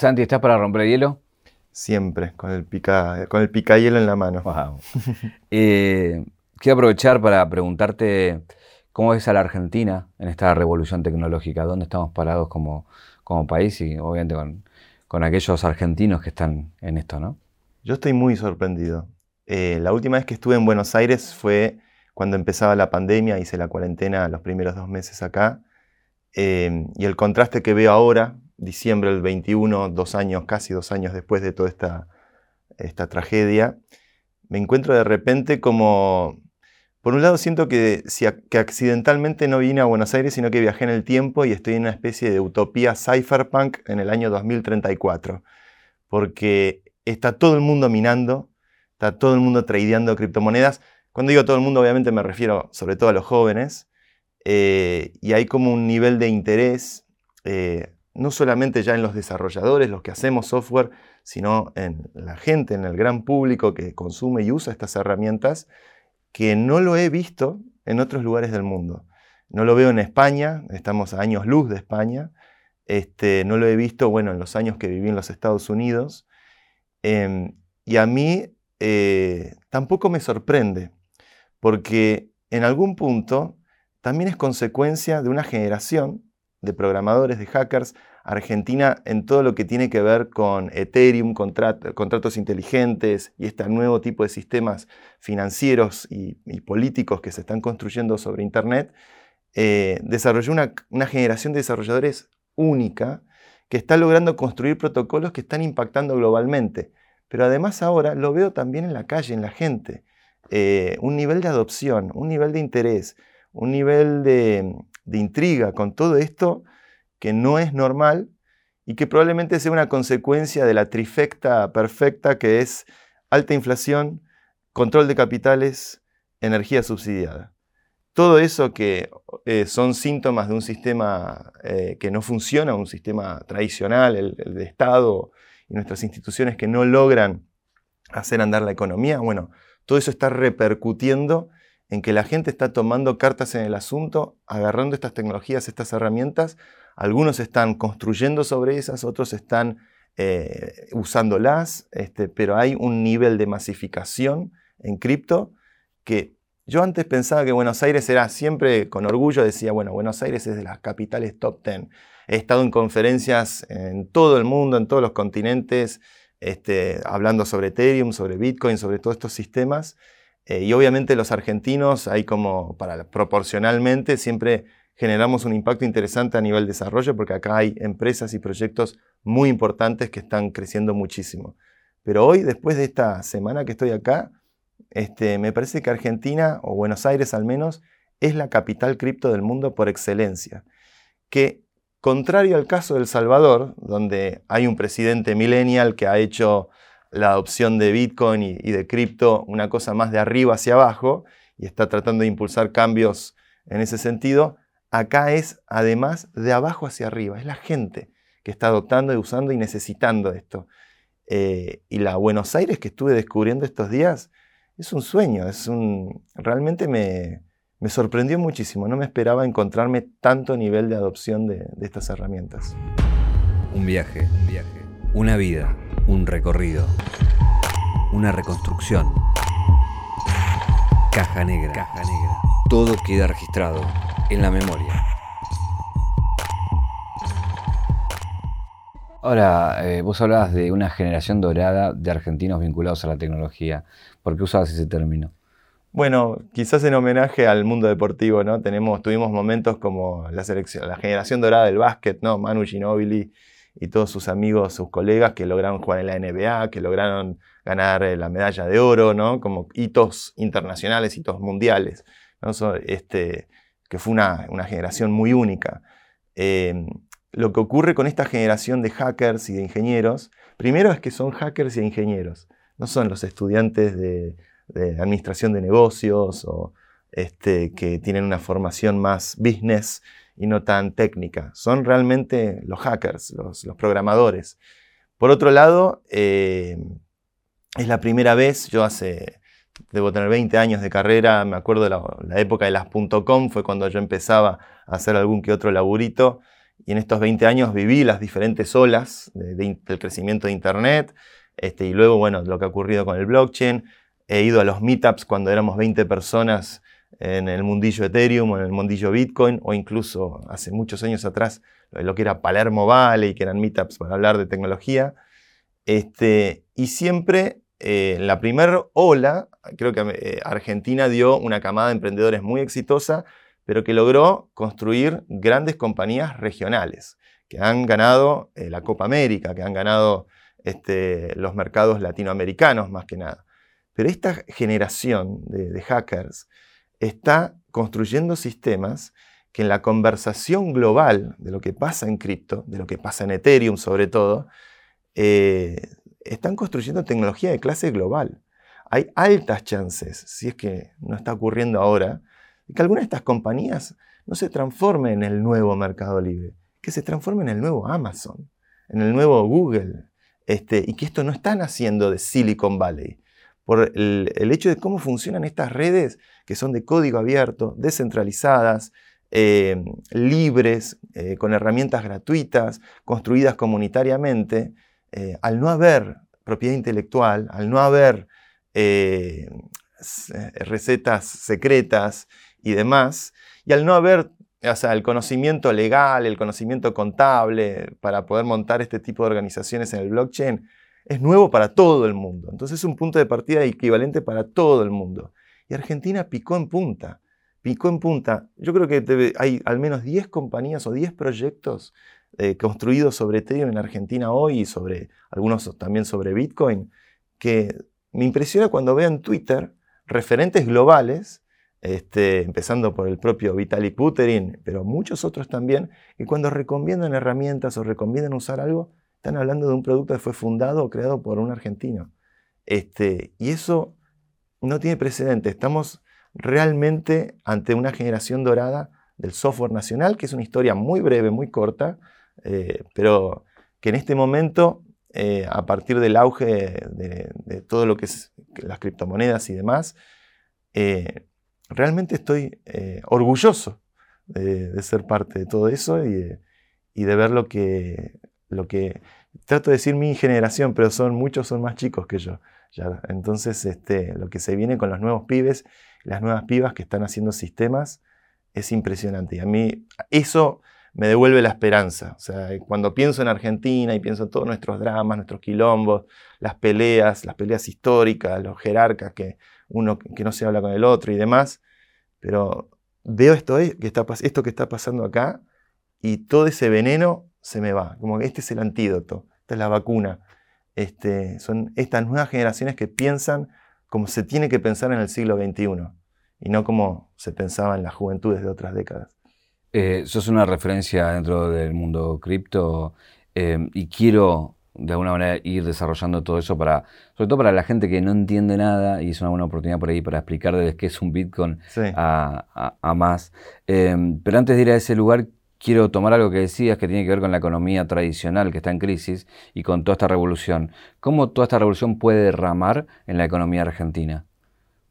Santi, ¿estás para romper el hielo? Siempre, con el, pica, con el picayelo en la mano. Eh, quiero aprovechar para preguntarte cómo ves a la Argentina en esta revolución tecnológica, dónde estamos parados como, como país y obviamente con, con, aquellos argentinos que están en esto, ¿no? Yo estoy muy sorprendido. Eh, la última vez que estuve en Buenos Aires fue cuando empezaba la pandemia, hice la cuarentena los primeros dos meses acá, eh, y el contraste que veo ahora, diciembre del 21, dos años, casi dos años después de toda esta, esta tragedia, me encuentro de repente como, por un lado siento que, si, que accidentalmente no vine a Buenos Aires, sino que viajé en el tiempo y estoy en una especie de utopía cypherpunk en el año 2034, porque está todo el mundo minando, está todo el mundo tradeando criptomonedas. Cuando digo todo el mundo, obviamente me refiero sobre todo a los jóvenes, eh, y hay como un nivel de interés eh, no solamente ya en los desarrolladores, los que hacemos software, sino en la gente, en el gran público que consume y usa estas herramientas, que no lo he visto en otros lugares del mundo. No lo veo en España, estamos a años luz de España, este, no lo he visto, bueno, en los años que viví en los Estados Unidos, em, y a mí eh, tampoco me sorprende, porque en algún punto también es consecuencia de una generación de programadores, de hackers, Argentina en todo lo que tiene que ver con Ethereum, contratos inteligentes y este nuevo tipo de sistemas financieros y, políticos que se están construyendo sobre Internet, eh, desarrolló una, una generación de desarrolladores única que está logrando construir protocolos que están impactando globalmente. Pero además ahora lo veo también en la calle, en la gente. Eh, un nivel de adopción, un nivel de interés, un nivel de, de intriga con todo esto que no es normal y que probablemente sea una consecuencia de la trifecta perfecta que es alta inflación, control de capitales, energía subsidiada. Todo eso que eh, son síntomas de un sistema eh, que no funciona, un sistema tradicional, el, el, de Estado y nuestras instituciones que no logran hacer andar la economía, bueno, todo eso está repercutiendo en que la gente está tomando cartas en el asunto, agarrando estas tecnologías, estas herramientas. Algunos están construyendo sobre esas, otros están eh, usándolas, este, pero hay un nivel de masificación en cripto que yo antes pensaba que Buenos Aires era siempre, con orgullo decía, bueno, Buenos Aires es de las capitales top 10. He estado en conferencias en todo el mundo, en todos los continentes, este, hablando sobre Ethereum, sobre Bitcoin, sobre todos estos sistemas. Eh, y obviamente los argentinos, hay como para proporcionalmente, siempre generamos un impacto interesante a nivel desarrollo porque acá hay empresas y proyectos muy importantes que están creciendo muchísimo. Pero hoy, después de esta semana que estoy acá, este, me parece que Argentina, o Buenos Aires al menos, es la capital cripto del mundo por excelencia. Que, contrario al caso de El Salvador, donde hay un presidente millennial que ha hecho la adopción de Bitcoin y, de cripto una cosa más de arriba hacia abajo y está tratando de impulsar cambios en ese sentido, acá es además de abajo hacia arriba, es la gente que está adoptando y usando y necesitando esto. Eh, y la Buenos Aires que estuve descubriendo estos días es un sueño, es un, realmente me, sorprendió muchísimo, no me esperaba encontrarme tanto nivel de adopción de estas herramientas. Un viaje, un viaje, una vida un recorrido, una reconstrucción. Caja negra. Caja negra. Todo queda registrado en la memoria. Ahora, eh, vos hablabas de una generación dorada de argentinos vinculados a la tecnología. ¿Por qué usabas ese término? Bueno, quizás en homenaje al mundo deportivo, ¿no? Tenemos, tuvimos momentos como la, selección, la generación dorada del básquet, ¿no? Manu Ginóbili, y todos sus amigos, sus colegas que lograron jugar en la NBA, que lograron ganar eh, la medalla de oro, ¿no? Como hitos internacionales, hitos mundiales, ¿no? este, que fue una, generación muy única. Em, lo que ocurre con esta generación de hackers y de ingenieros, primero es que son hackers y ingenieros, no son los estudiantes de, administración de negocios o este, que tienen una formación más business y no tan técnica. Son realmente los hackers, los, programadores. Por otro lado, eh, es la primera vez, yo hace, debo tener 20 años de carrera, me acuerdo de la, época de las .com, fue cuando yo empezaba a hacer algún que otro laburito, y en estos 20 años viví las diferentes olas del crecimiento de Internet, este, y luego, bueno, lo que ha ocurrido con el blockchain. He ido a los meetups cuando éramos 20 personas en el mundillo Ethereum o en el mundillo Bitcoin, o incluso hace muchos años atrás lo que era Palermo Valley, que eran meetups para hablar de tecnología. Este, y siempre eh, en la primera ola, creo que eh, Argentina dio una camada de emprendedores muy exitosa, pero que logró construir grandes compañías regionales, que han ganado eh, la Copa América, que han ganado este, los mercados latinoamericanos más que nada. Pero esta generación de hackers está construyendo sistemas que en la conversación global de lo que pasa en cripto, de lo que pasa en Ethereum sobre todo, eh, están construyendo tecnología de clase global. Hay altas chances, si es que no está ocurriendo ahora, de que alguna de estas compañías no se transforme en el nuevo Mercado Libre, que se transforme en el nuevo Amazon, en el nuevo Google, este, y que esto no está naciendo de Silicon Valley, por el, hecho de cómo funcionan estas redes que son de código abierto, descentralizadas, eh, libres, eh, con herramientas gratuitas, construidas comunitariamente, eh, al no haber propiedad intelectual, al no haber recetas secretas y demás, y al no haber el conocimiento legal, el conocimiento contable para poder montar este tipo de organizaciones en el blockchain, es nuevo para todo el mundo. Entonces es un punto de partida equivalente para todo el mundo. Y Argentina picó en punta. Picó en punta. Yo creo que hay al menos 10 compañías o 10 proyectos eh, construidos sobre Ethereum en Argentina hoy y sobre algunos también sobre Bitcoin, que me impresiona cuando veo en Twitter referentes globales, este, empezando por el propio Vitalik Buterin, pero muchos otros también, que cuando recomiendan herramientas o recomiendan usar algo, están hablando de un producto que fue fundado o creado por un argentino. Este, y eso no tiene precedente. Estamos realmente ante una generación dorada del software nacional, que es una historia muy breve, muy corta, eh, pero que en este momento, eh, a partir del auge de, todo lo que es las criptomonedas y demás, eh, realmente estoy orgulloso de, ser parte de todo eso y y de ver lo que, lo que trato de decir mi generación, pero son muchos son más chicos que yo. Ya. Entonces, este, lo que se viene con los nuevos pibes, las nuevas pibas que están haciendo sistemas, es impresionante. Y a mí eso me devuelve la esperanza. O sea, cuando pienso en Argentina y pienso en todos nuestros dramas, nuestros quilombos, las peleas, las peleas históricas, los jerarcas, que uno que no se habla con el otro y demás, pero veo esto, que está, esto que está pasando acá y todo ese veneno se me va. Como que este es el antídoto, esta es la vacuna. Este, son estas nuevas generaciones que piensan como se tiene que pensar en el siglo XXI y no como se pensaba en las juventudes de otras décadas. Eh, sos una referencia dentro del mundo cripto eh, y quiero de alguna manera ir desarrollando todo eso para, sobre todo para la gente que no entiende nada y es una buena oportunidad por ahí para explicarles qué es un Bitcoin a, más. Eh, pero antes de ir a ese lugar, quiero tomar algo que decías que tiene que ver con la economía tradicional que está en crisis y con toda esta revolución. ¿Cómo toda esta revolución puede derramar en la economía argentina?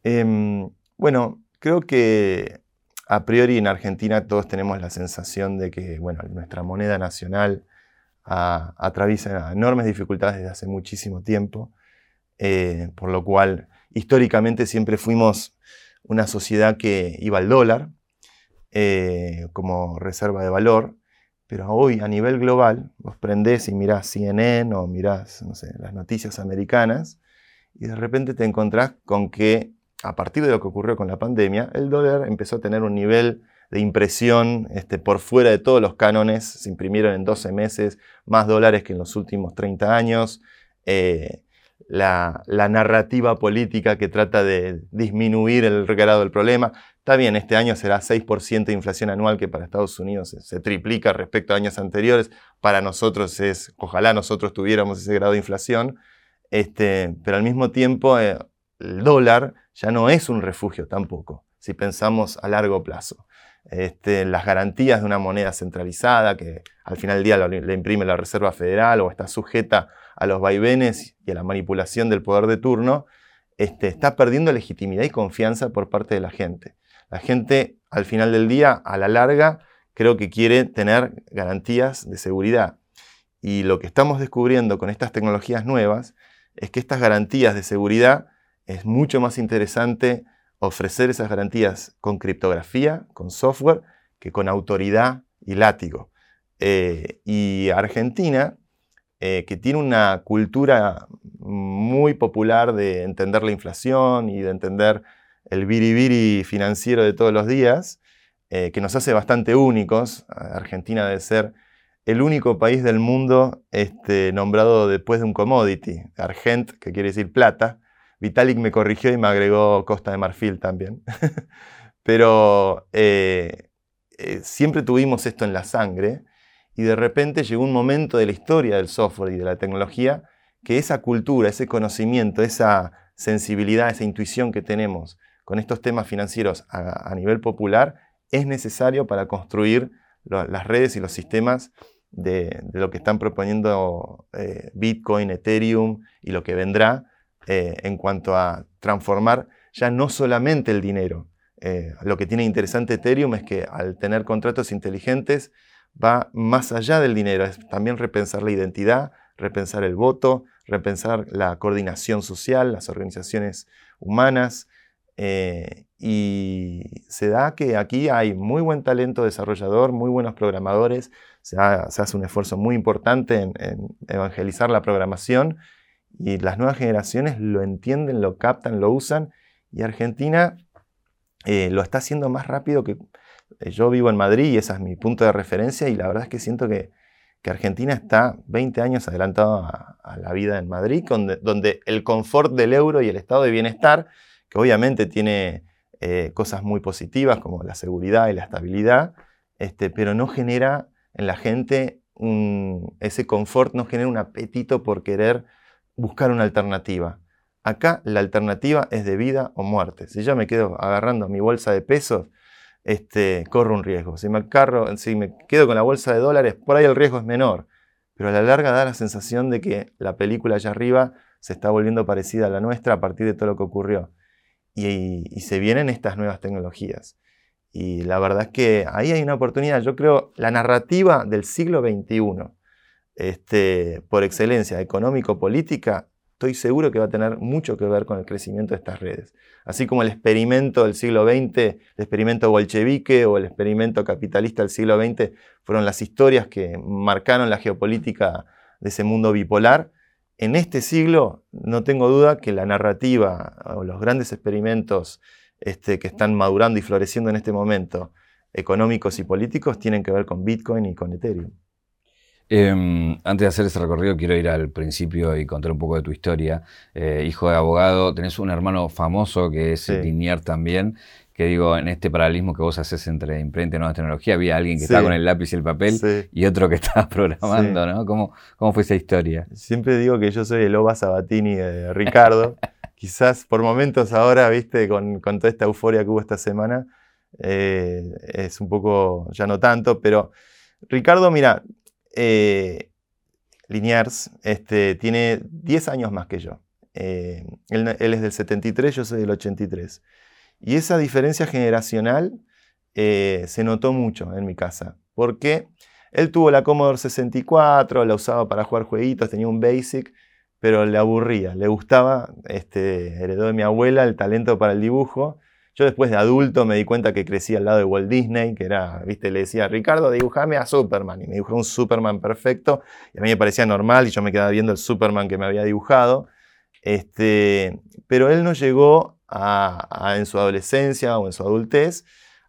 Em, bueno, creo que a priori en Argentina todos tenemos la sensación de que bueno, nuestra moneda nacional atraviesa enormes dificultades desde hace muchísimo tiempo, eh, por lo cual históricamente siempre fuimos una sociedad que iba al dólar, eh, como reserva de valor, pero hoy a nivel global vos prendés y mirás CNN o mirás las noticias americanas y de repente te encontrás con que a partir de lo que ocurrió con la pandemia, el dólar empezó a tener un nivel de impresión este, por fuera de todos los cánones. Se imprimieron en 12 meses más dólares que en los últimos 30 años. Eh, la, narrativa política que trata de disminuir el grado del problema. Está bien, este año será 6% de inflación anual, que para Estados Unidos se, triplica respecto a años anteriores. Para nosotros es, ojalá nosotros tuviéramos ese grado de inflación, este, pero al mismo tiempo eh, el dólar ya no es un refugio tampoco, si pensamos a largo plazo. Este, las garantías de una moneda centralizada que al final del día le imprime la Reserva Federal o está sujeta a los vaivenes y a la manipulación del poder de turno, este, está perdiendo legitimidad y confianza por parte de la gente. La gente, al final del día, a la larga, creo que quiere tener garantías de seguridad. Y lo que estamos descubriendo con estas tecnologías nuevas es que estas garantías de seguridad es mucho más interesante ofrecer esas garantías con criptografía, con software, que con autoridad y látigo. Eh, y Argentina, eh, que tiene una cultura muy popular de entender la inflación y de entender el biribiri financiero de todos los días, eh, que nos hace bastante únicos. Argentina debe ser el único país del mundo este, nombrado después de un commodity, argent, que quiere decir plata. Vitalik me corrigió y me agregó Costa de Marfil también. Pero eh, siempre tuvimos esto en la sangre y de repente llegó un momento de la historia del software y de la tecnología que esa cultura, ese conocimiento, esa sensibilidad, esa intuición que tenemos con estos temas financieros a nivel popular es necesario para construir las redes y los sistemas de, lo que están proponiendo eh, Bitcoin, Ethereum y lo que vendrá eh, en cuanto a transformar ya no solamente el dinero. Eh, lo que tiene interesante Ethereum es que al tener contratos inteligentes va más allá del dinero, es también repensar la identidad, repensar el voto, repensar la coordinación social, las organizaciones humanas, eh, y se da que aquí hay muy buen talento desarrollador, muy buenos programadores, se, hace un esfuerzo muy importante en, evangelizar la programación y las nuevas generaciones lo entienden, lo captan, lo usan y Argentina eh, lo está haciendo más rápido que... Eh, yo vivo en Madrid y ese es mi punto de referencia y la verdad es que siento que, Argentina está 20 años adelantado a, la vida en Madrid, donde el confort del euro y el estado de bienestar que obviamente tiene eh, cosas muy positivas como la seguridad y la estabilidad, este, pero no genera en la gente ese confort, no genera un apetito por querer buscar una alternativa. Acá la alternativa es de vida o muerte. Si yo me quedo agarrando mi bolsa de pesos, este, corro un riesgo. Si me, si me quedo con la bolsa de dólares, por ahí el riesgo es menor. Pero a la larga da la sensación de que la película allá arriba se está volviendo parecida a la nuestra a partir de todo lo que ocurrió y, se vienen estas nuevas tecnologías. Y la verdad es que ahí hay una oportunidad. Yo creo la narrativa del siglo XXI, este, por excelencia económico-política, estoy seguro que va a tener mucho que ver con el crecimiento de estas redes. Así como el experimento del siglo XX, el experimento bolchevique o el experimento capitalista del siglo XX fueron las historias que marcaron la geopolítica de ese mundo bipolar, en este siglo no tengo duda que la narrativa o los grandes experimentos este, que están madurando y floreciendo en este momento, económicos y políticos, tienen que ver con Bitcoin y con Ethereum. Em, antes de hacer ese recorrido, quiero ir al principio y contar un poco de tu historia. Eh, hijo de abogado, tenés un hermano famoso que es sí. también, que digo, en este paralelismo que vos haces entre imprenta y nueva tecnología, había alguien que estaba con el lápiz y el papel y otro que estaba programando, ¿no? ¿Cómo, ¿Cómo, fue esa historia? Siempre digo que yo soy el Oba Sabatini de Ricardo. Quizás por momentos ahora, viste, con, con, toda esta euforia que hubo esta semana, eh, es un poco, ya no tanto, pero Ricardo, mira, eh, Liniers este, tiene 10 años más que yo. Eh, él, es del 73, yo soy del 83. Y esa diferencia generacional eh, se notó mucho en mi casa, porque él tuvo la Commodore 64, la usaba para jugar jueguitos, tenía un Basic, pero le aburría, le gustaba, este, heredó de mi abuela el talento para el dibujo. Yo después de adulto me di cuenta que crecía al lado de Walt Disney, que era, viste, le decía, Ricardo, dibujame a Superman, y me dibujó un Superman perfecto, y a mí me parecía normal, y yo me quedaba viendo el Superman que me había dibujado. Este, pero él no llegó en su adolescencia o en su adultez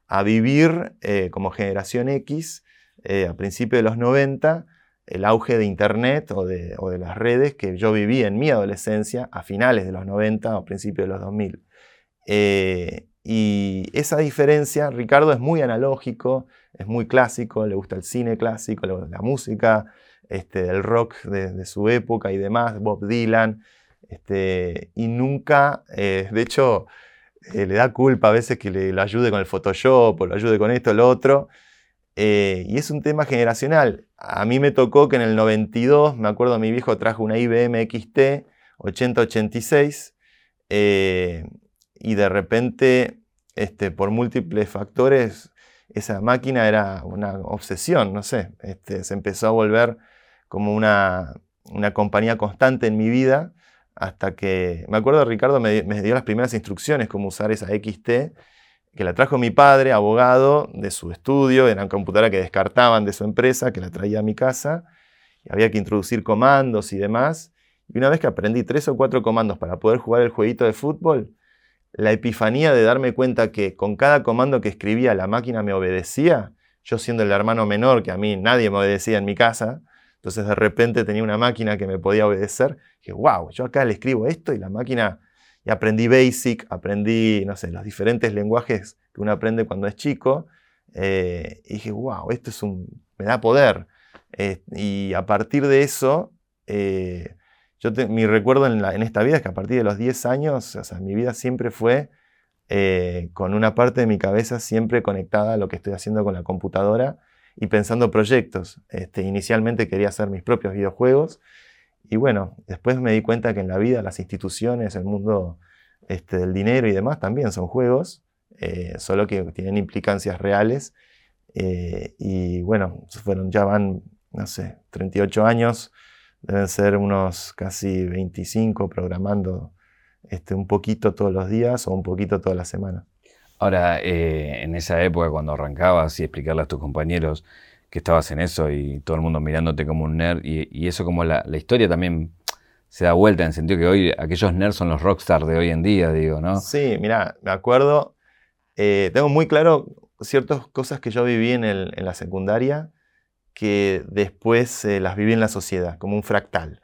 a vivir eh, como generación X eh, a principios de los 90 el auge de Internet o de, las redes que yo viví en mi adolescencia a finales de los 90 o principios de los 2000. Eh, y esa diferencia, Ricardo es muy analógico, es muy clásico, le gusta el cine clásico, la música, este, el rock de, su época y demás, Bob Dylan. Este, y nunca, eh, de hecho, eh, le da culpa a veces que le, lo ayude con el Photoshop o lo ayude con esto o lo otro. Eh, y es un tema generacional. A mí me tocó que en el 92, me acuerdo, mi viejo trajo una IBM XT 8086 y de repente, este, por múltiples factores, esa máquina era una obsesión, no sé, este, se empezó a volver como una, una compañía constante en mi vida hasta que, me acuerdo, Ricardo me, dio las primeras instrucciones cómo usar esa XT, que la trajo mi padre, abogado de su estudio, era una computadora que descartaban de su empresa, que la traía a mi casa, y había que introducir comandos y demás. Y una vez que aprendí tres o cuatro comandos para poder jugar el jueguito de fútbol, la epifanía de darme cuenta que con cada comando que escribía la máquina me obedecía, yo siendo el hermano menor, que a mí nadie me obedecía en mi casa, entonces de repente tenía una máquina que me podía obedecer, dije, wow, yo acá le escribo esto y la máquina, y aprendí Basic, aprendí, no sé, los diferentes lenguajes que uno aprende cuando es chico, eh, y dije, wow, esto es un, me da poder. Eh, y a partir de eso, eh, yo mi recuerdo en, esta vida es que a partir de los 10 años, o sea, mi vida siempre fue eh, con una parte de mi cabeza siempre conectada a lo que estoy haciendo con la computadora y pensando proyectos. Este, inicialmente quería hacer mis propios videojuegos y bueno, después me di cuenta que en la vida las instituciones, el mundo este, del dinero y demás también son juegos, eh, solo que tienen implicancias reales. Eh, y bueno, fueron, ya van, no sé, 38 años deben ser unos casi 25 programando este, un poquito todos los días o un poquito toda la semana. Ahora, eh, en esa época cuando arrancabas y explicarle a tus compañeros que estabas en eso y todo el mundo mirándote como un nerd y, eso como la, historia también se da vuelta en el sentido que hoy aquellos nerds son los rockstars de hoy en día, digo, ¿no? Sí, mira, me acuerdo, eh, tengo muy claro ciertas cosas que yo viví en, en la secundaria que después eh, las viví en la sociedad, como un fractal.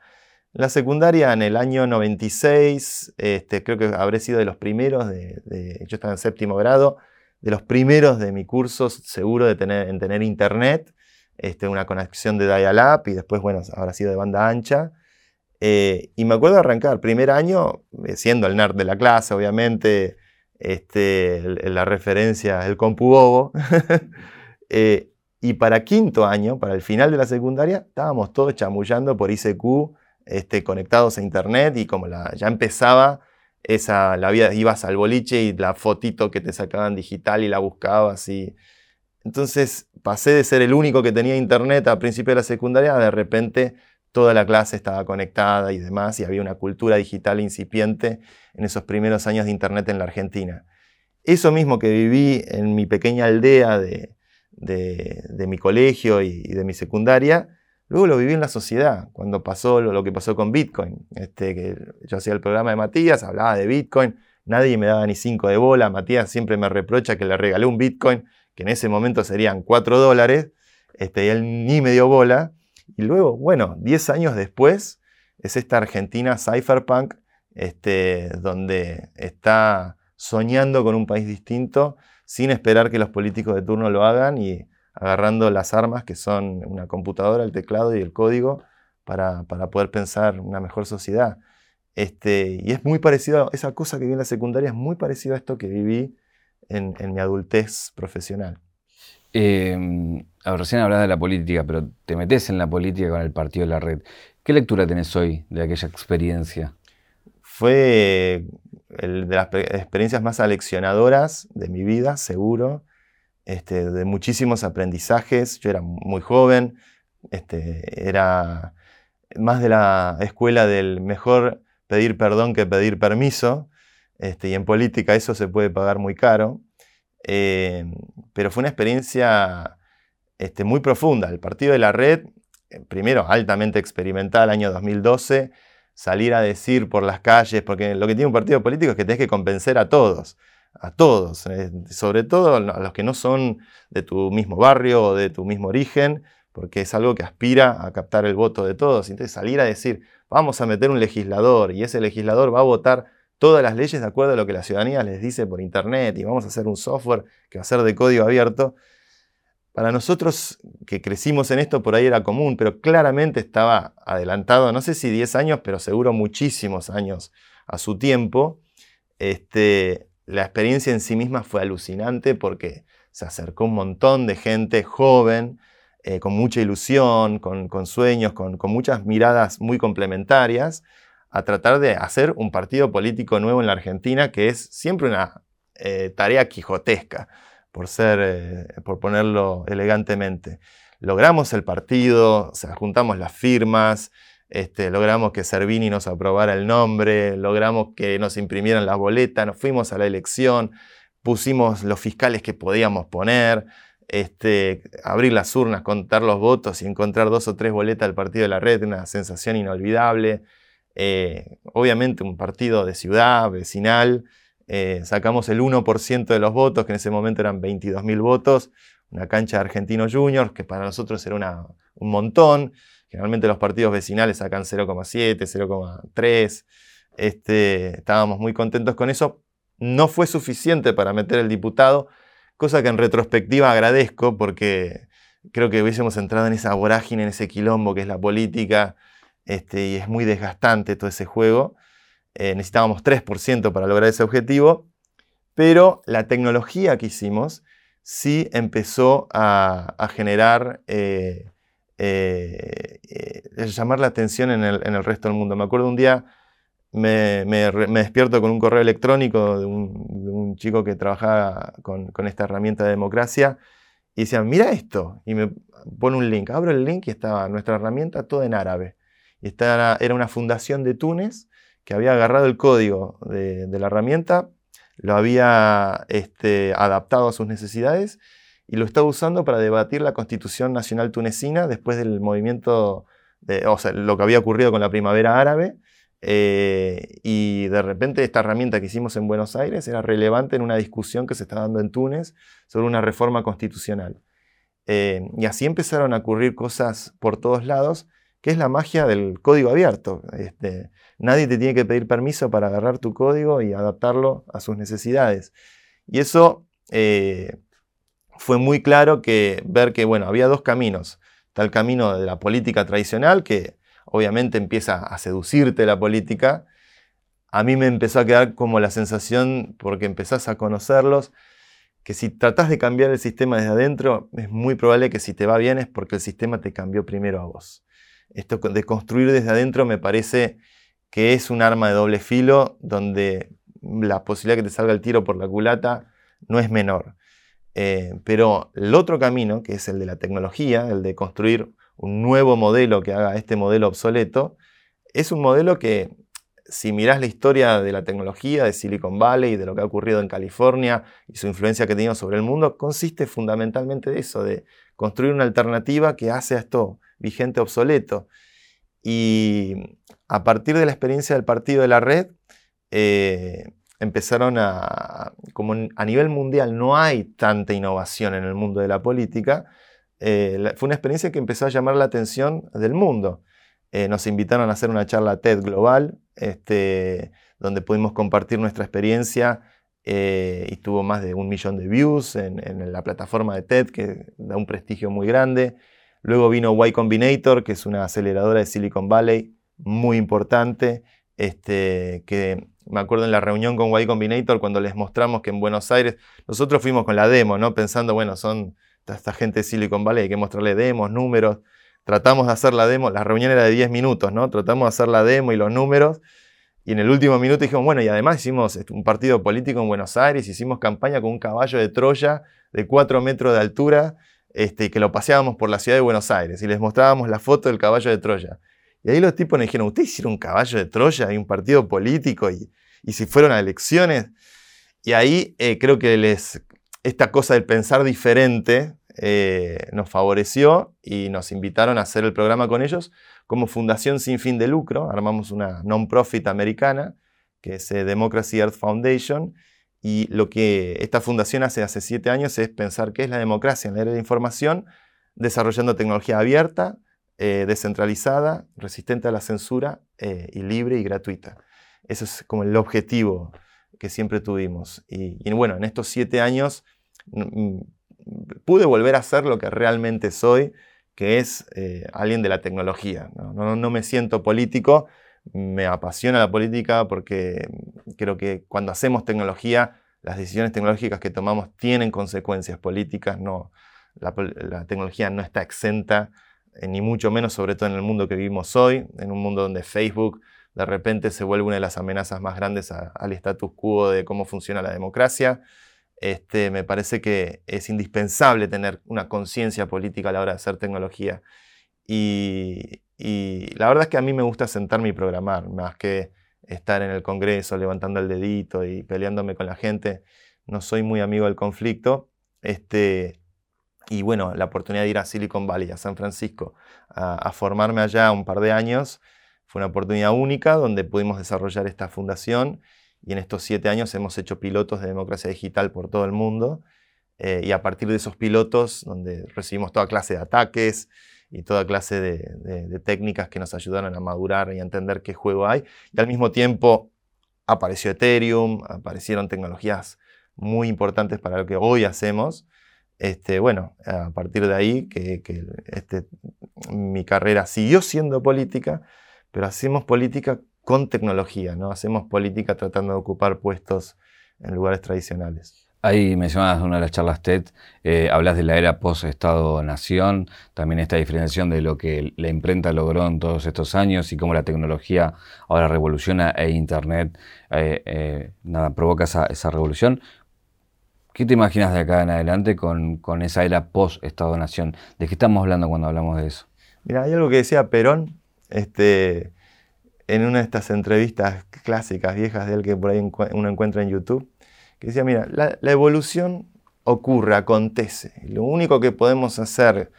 La secundaria en el año 96, este, creo que habré sido de los primeros, de, yo estaba en séptimo grado, de los primeros de mi curso seguro de tener, en tener internet, este, una conexión de dial-up y después, bueno, habrá sido de banda ancha. Eh, y me acuerdo de arrancar, primer año, eh, siendo el nerd de la clase, obviamente, este, la referencia, el compu bobo, Y para quinto año, para el final de la secundaria, estábamos todos chamullando por ICQ, este, conectados a internet y como la, ya empezaba esa, la vida, ibas al boliche y la fotito que te sacaban digital y la buscabas y... Entonces pasé de ser el único que tenía internet a principio de la secundaria, de repente toda la clase estaba conectada y demás, y había una cultura digital incipiente en esos primeros años de internet en la Argentina. Eso mismo que viví en mi pequeña aldea de, de, mi colegio y, de mi secundaria, luego lo viví en la sociedad, cuando pasó lo, que pasó con Bitcoin. Este, que yo hacía el programa de Matías, hablaba de Bitcoin, nadie me daba ni cinco de bola, Matías siempre me reprocha que le regalé un Bitcoin, que en ese momento serían 4 dólares, este, y él ni me dio bola. Y luego, bueno, 10 años después, es esta Argentina cypherpunk, este, donde está soñando con un país distinto sin esperar que los políticos de turno lo hagan y agarrando las armas que son una computadora, el teclado y el código para, poder pensar una mejor sociedad. Este, y es muy parecido, esa cosa que vi en la secundaria es muy parecido a esto que viví en, mi adultez profesional. Eh, recién hablas de la política, pero te metes en la política con el partido de la red. ¿Qué lectura tenés hoy de aquella experiencia? Fue de las experiencias más aleccionadoras de mi vida, seguro, este, de muchísimos aprendizajes. Yo era muy joven, este, era más de la escuela del mejor pedir perdón que pedir permiso, este, y en política eso se puede pagar muy caro. Eh, pero fue una experiencia muy profunda. El partido de la red, eh, primero altamente experimental, año 2012, salir a decir por las calles, porque lo que tiene un partido político es que tenés que convencer a todos, a todos, eh, sobre todo a los que no son de tu mismo barrio o de tu mismo origen, porque es algo que aspira a captar el voto de todos. Entonces salir a decir, vamos a meter un legislador y ese legislador va a votar todas las leyes de acuerdo a lo que la ciudadanía les dice por internet y vamos a hacer un software que va a ser de código abierto, para nosotros que crecimos en esto por ahí era común, pero claramente estaba adelantado, no sé si 10 años, pero seguro muchísimos años a su tiempo. Este, la experiencia en sí misma fue alucinante porque se acercó un montón de gente joven, eh, con mucha ilusión, con, sueños, con, muchas miradas muy complementarias, a tratar de hacer un partido político nuevo en la Argentina, que es siempre una eh, tarea quijotesca por ser, eh, por ponerlo elegantemente. Logramos el partido, juntamos las firmas, este, logramos que Servini nos aprobara el nombre, logramos que nos imprimieran las boletas, nos fuimos a la elección, pusimos los fiscales que podíamos poner, este, abrir las urnas, contar los votos y encontrar dos o tres boletas del partido de la red, una sensación inolvidable. Eh, obviamente un partido de ciudad, vecinal, eh, sacamos el 1% de los votos, que en ese momento eran 22.000 votos, una cancha de Argentinos Juniors, que para nosotros era un montón. Generalmente los partidos vecinales sacan 0,7, 0,3. Este, estábamos muy contentos con eso. No fue suficiente para meter el diputado, cosa que en retrospectiva agradezco porque creo que hubiésemos entrado en esa vorágine, en ese quilombo que es la política, este, y es muy desgastante todo ese juego. Eh, necesitábamos 3% para lograr ese objetivo, pero la tecnología que hicimos sí empezó a, generar, eh, eh, llamar la atención en el, resto del mundo. Me acuerdo un día, me, despierto con un correo electrónico de un, chico que trabajaba con, esta herramienta de democracia y decía, mira esto, y me pone un link, abro el link y estaba nuestra herramienta toda en árabe. Y esta era una fundación de Túnez que había agarrado el código de, la herramienta, lo había este, adaptado a sus necesidades y lo estaba usando para debatir la constitución nacional tunecina después del movimiento, o sea, lo que había ocurrido con la primavera árabe. Eh, y de repente esta herramienta que hicimos en Buenos Aires era relevante en una discusión que se está dando en Túnez sobre una reforma constitucional. Eh, y así empezaron a ocurrir cosas por todos lados que es la magia del código abierto. Este, nadie te tiene que pedir permiso para agarrar tu código y adaptarlo a sus necesidades. Y eso eh, fue muy claro que ver que, bueno, había dos caminos. Está el camino de la política tradicional, que obviamente empieza a seducirte la política. A mí me empezó a quedar como la sensación, porque empezás a conocerlos, que si tratás de cambiar el sistema desde adentro, es muy probable que si te va bien es porque el sistema te cambió primero a vos esto de construir desde adentro me parece que es un arma de doble filo donde la posibilidad que te salga el tiro por la culata no es menor. Eh, pero el otro camino, que es el de la tecnología, el de construir un nuevo modelo que haga este modelo obsoleto, es un modelo que, si mirás la historia de la tecnología, de Silicon Valley, de lo que ha ocurrido en California y su influencia que ha tenido sobre el mundo, consiste fundamentalmente de eso, de construir una alternativa que hace a esto vigente obsoleto. Y a partir de la experiencia del partido de la red, eh, empezaron a, como a nivel mundial no hay tanta innovación en el mundo de la política, eh, fue una experiencia que empezó a llamar la atención del mundo. Eh, nos invitaron a hacer una charla TED global, este, donde pudimos compartir nuestra experiencia y tuvo más de un millón de views en, en, la plataforma de TED, que da un prestigio muy grande. Luego vino Y Combinator, que es una aceleradora de Silicon Valley muy importante, este, que me acuerdo en la reunión con Y Combinator cuando les mostramos que en Buenos Aires, nosotros fuimos con la demo, ¿no? pensando, bueno, son esta gente de Silicon Valley, hay que mostrarle demos, números. Tratamos de hacer la demo, la reunión era de 10 minutos, ¿no? Tratamos de hacer la demo y los números. Y en el último minuto dijimos, bueno, y además hicimos este, un partido político en Buenos Aires, hicimos campaña con un caballo de Troya de 4 metros de altura este, que lo paseábamos por la ciudad de Buenos Aires y les mostrábamos la foto del caballo de Troya. Y ahí los tipos nos dijeron, ¿ustedes hicieron un caballo de Troya y un partido político y, si fueron a elecciones? Y ahí eh, creo que les, esta cosa del pensar diferente eh, nos favoreció y nos invitaron a hacer el programa con ellos como fundación sin fin de lucro. Armamos una non-profit americana que es eh, Democracy Earth Foundation y lo que esta fundación hace hace siete años es pensar qué es la democracia en la era de la información, desarrollando tecnología abierta, eh, descentralizada, resistente a la censura eh, y libre y gratuita. Eso es como el objetivo que siempre tuvimos. Y, bueno, en estos siete años mm, pude volver a ser lo que realmente soy, que es eh, alguien de la tecnología. no me siento político, me apasiona la política porque creo que cuando hacemos tecnología, las decisiones tecnológicas que tomamos tienen consecuencias políticas, no, la, tecnología no está exenta, eh, ni mucho menos, sobre todo en el mundo que vivimos hoy, en un mundo donde Facebook de repente se vuelve una de las amenazas más grandes al status quo de cómo funciona la democracia. Este, me parece que es indispensable tener una conciencia política a la hora de hacer tecnología. Y, y, la verdad es que a mí me gusta sentarme y programar, más que estar en el Congreso levantando el dedito y peleándome con la gente. No soy muy amigo del conflicto. Este, y bueno, la oportunidad de ir a Silicon Valley, a San Francisco, a, formarme allá un par de años, fue una oportunidad única donde pudimos desarrollar esta fundación y en estos siete años hemos hecho pilotos de democracia digital por todo el mundo. Eh, y a partir de esos pilotos, donde recibimos toda clase de ataques y toda clase de, técnicas que nos ayudaron a madurar y a entender qué juego hay, y al mismo tiempo apareció Ethereum, aparecieron tecnologías muy importantes para lo que hoy hacemos. Este, bueno, a partir de ahí que, este, mi carrera siguió siendo política, pero hacemos política con tecnología, ¿no? Hacemos política tratando de ocupar puestos en lugares tradicionales. Ahí mencionabas una de las charlas TED, eh, hablas de la era post-Estado-Nación, también esta diferenciación de lo que la imprenta logró en todos estos años y cómo la tecnología ahora revoluciona e Internet eh, eh, nada, provoca esa, revolución. ¿Qué te imaginas de acá en adelante con, con esa era post-Estado-Nación? ¿De qué estamos hablando cuando hablamos de eso? Mira, hay algo que decía Perón, este, en una de estas entrevistas clásicas, viejas de él que por ahí uno encuentra en YouTube, que decía, mira, la, evolución ocurre, acontece. lo único que podemos hacer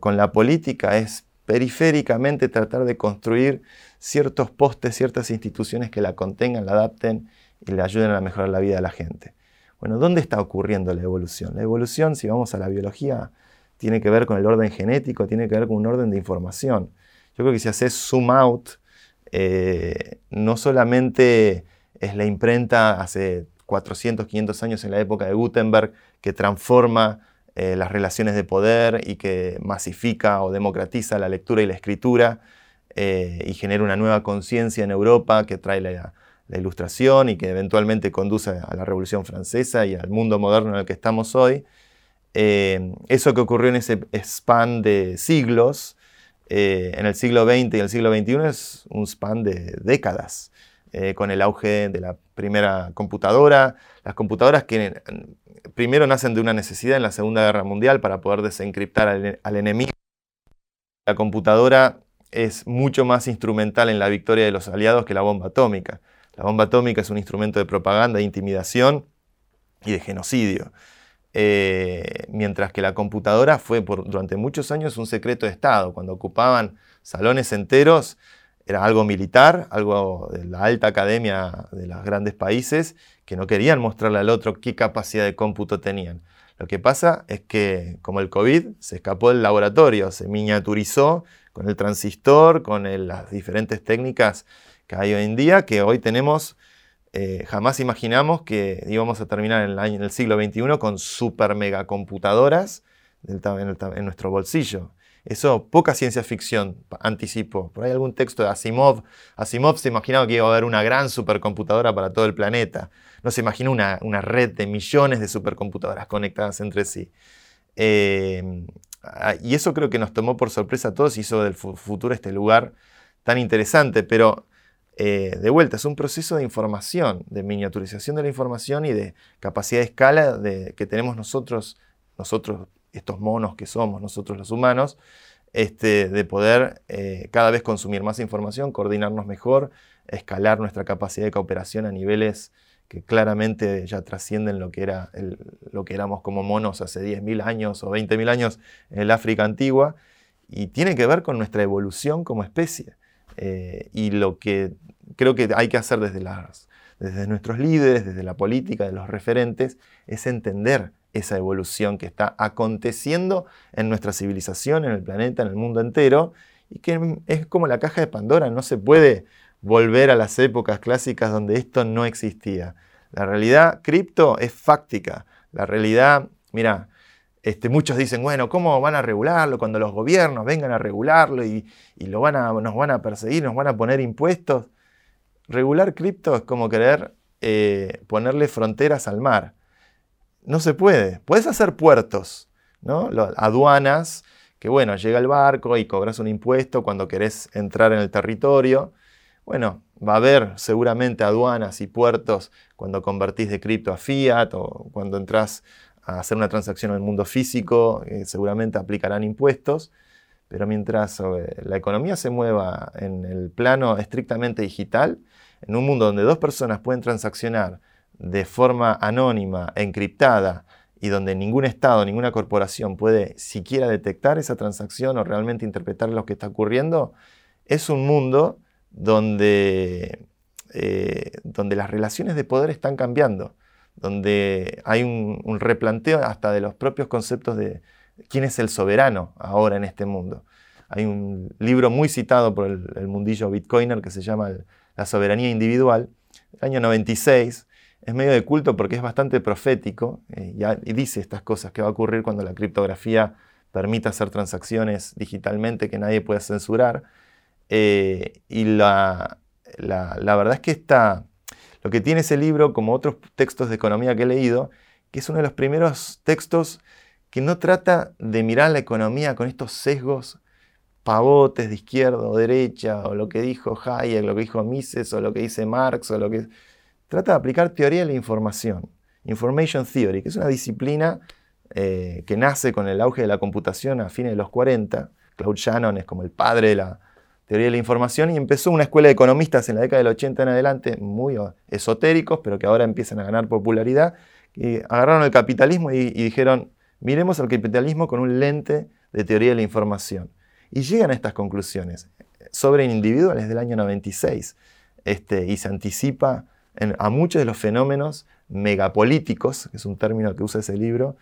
con la política es periféricamente tratar de construir ciertos postes, ciertas instituciones que la contengan, la adapten y le ayuden a mejorar la vida de la gente. Bueno, ¿dónde está ocurriendo la evolución? La evolución, si vamos a la biología, tiene que ver con el orden genético, tiene que ver con un orden de información. Yo creo que si haces zoom out, eh, no solamente es la imprenta hace 400, 500 años en la época de Gutenberg que transforma eh, las relaciones de poder y que masifica o democratiza la lectura y la escritura eh, y genera una nueva conciencia en Europa que trae la, ilustración y que eventualmente conduce a la Revolución Francesa y al mundo moderno en el que estamos hoy. eso que ocurrió en ese span de siglos eh, en el siglo XX y el siglo XXI es un span de décadas, eh, con el auge de la primera computadora, las computadoras que primero nacen de una necesidad en la Segunda Guerra Mundial para poder desencriptar al, enemigo. La computadora es mucho más instrumental en la victoria de los aliados que la bomba atómica. La bomba atómica es un instrumento de propaganda, de intimidación y de genocidio. Eh, mientras que la computadora fue durante muchos años un secreto de Estado. Cuando ocupaban salones enteros, era algo militar, algo de la alta academia de los grandes países, que no querían mostrarle al otro qué capacidad de cómputo tenían. Lo que pasa es que, como el COVID, se escapó del laboratorio, se miniaturizó con el transistor, con las diferentes técnicas que hay hoy en día, que hoy tenemos eh, jamás imaginamos que íbamos a terminar en el, siglo XXI con super megacomputadoras en, en nuestro bolsillo. Eso, poca ciencia ficción anticipó. Por ahí algún texto de Asimov. Asimov se imaginaba que iba a haber una gran supercomputadora para todo el planeta. No se imaginó una, red de millones de supercomputadoras conectadas entre sí. Eh, y eso creo que nos tomó por sorpresa a todos y hizo del futuro este lugar tan interesante. Pero eh, de vuelta, es un proceso de información, de miniaturización de la información y de capacidad de escala que tenemos nosotros, nosotros, estos monos que somos, nosotros los humanos, este, de poder eh, cada vez consumir más información, coordinarnos mejor, escalar nuestra capacidad de cooperación a niveles que claramente ya trascienden lo que, era lo que éramos como monos hace 10.000 años o 20.000 años en el África antigua, y tiene que ver con nuestra evolución como especie. Eh, y lo que creo que hay que hacer desde, las, desde nuestros líderes, desde la política, de los referentes, es entender esa evolución que está aconteciendo en nuestra civilización, en el planeta, en el mundo entero, y que es como la caja de Pandora, no se puede volver a las épocas clásicas donde esto no existía. La realidad cripto es fáctica. La realidad, mira, este, muchos dicen, bueno, ¿cómo van a regularlo cuando los gobiernos vengan a regularlo y, lo van a, nos van a perseguir, nos van a poner impuestos? Regular cripto es como querer eh, ponerle fronteras al mar. No se puede. Puedes hacer puertos, ¿no? aduanas, que bueno, llega el barco y cobras un impuesto cuando querés entrar en el territorio. Bueno, va a haber seguramente aduanas y puertos cuando convertís de cripto a fiat o cuando entras a hacer una transacción en el mundo físico, eh, seguramente aplicarán impuestos, pero mientras eh, la economía se mueva en el plano estrictamente digital, en un mundo donde dos personas pueden transaccionar de forma anónima, encriptada, y donde ningún Estado, ninguna corporación puede siquiera detectar esa transacción o realmente interpretar lo que está ocurriendo, es un mundo donde, eh, donde las relaciones de poder están cambiando, donde hay un, replanteo hasta de los propios conceptos de quién es el soberano ahora en este mundo. Hay un libro muy citado por el, mundillo bitcoiner que se llama La soberanía individual, el año 96. Es medio de culto porque es bastante profético eh, y dice estas cosas que va a ocurrir cuando la criptografía permita hacer transacciones digitalmente que nadie pueda censurar. Eh, y la, verdad es que está, lo que tiene ese libro, como otros textos de economía que he leído, que es uno de los primeros textos que no trata de mirar la economía con estos sesgos pavotes de izquierda o derecha, o lo que dijo Hayek, lo que dijo Mises, o lo que dice Marx, o lo que... Trata de aplicar teoría de la información, Information Theory, que es una disciplina eh, que nace con el auge de la computación a fines de los 40. Claude Shannon es como el padre de la, teoría de la información y empezó una escuela de economistas en la década del 80 en adelante, muy esotéricos, pero que ahora empiezan a ganar popularidad, que agarraron el capitalismo y, dijeron, miremos al capitalismo con un lente de teoría de la información. Y llegan a estas conclusiones sobre individuales del año 96 este, y se anticipa a muchos de los fenómenos megapolíticos, que es un término que usa ese libro,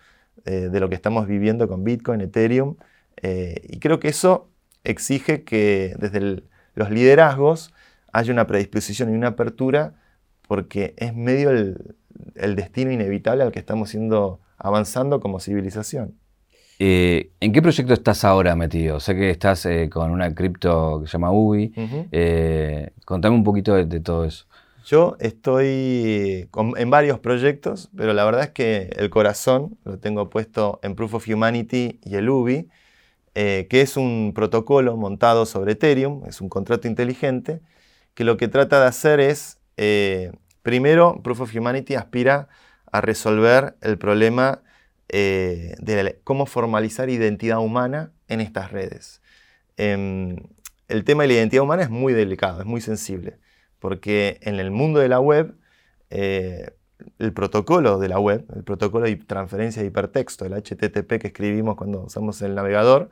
eh, de lo que estamos viviendo con Bitcoin, Ethereum. Eh, y creo que eso exige que desde los liderazgos haya una predisposición y una apertura porque es medio el, destino inevitable al que estamos siendo avanzando como civilización. Eh, ¿En qué proyecto estás ahora metido? Sé que estás eh, con una cripto que se llama UBI. Eh, contame un poquito de, todo eso. Yo estoy en varios proyectos, pero la verdad es que el corazón lo tengo puesto en Proof of Humanity y el UBI. Eh, que es un protocolo montado sobre Ethereum, es un contrato inteligente, que lo que trata de hacer es, eh, primero, Proof of Humanity aspira a resolver el problema eh, de cómo formalizar identidad humana en estas redes. Em, el tema de la identidad humana es muy delicado, es muy sensible, porque en el mundo de la web, el protocolo de la web, el protocolo de transferencia de hipertexto, el HTTP que escribimos cuando usamos el navegador,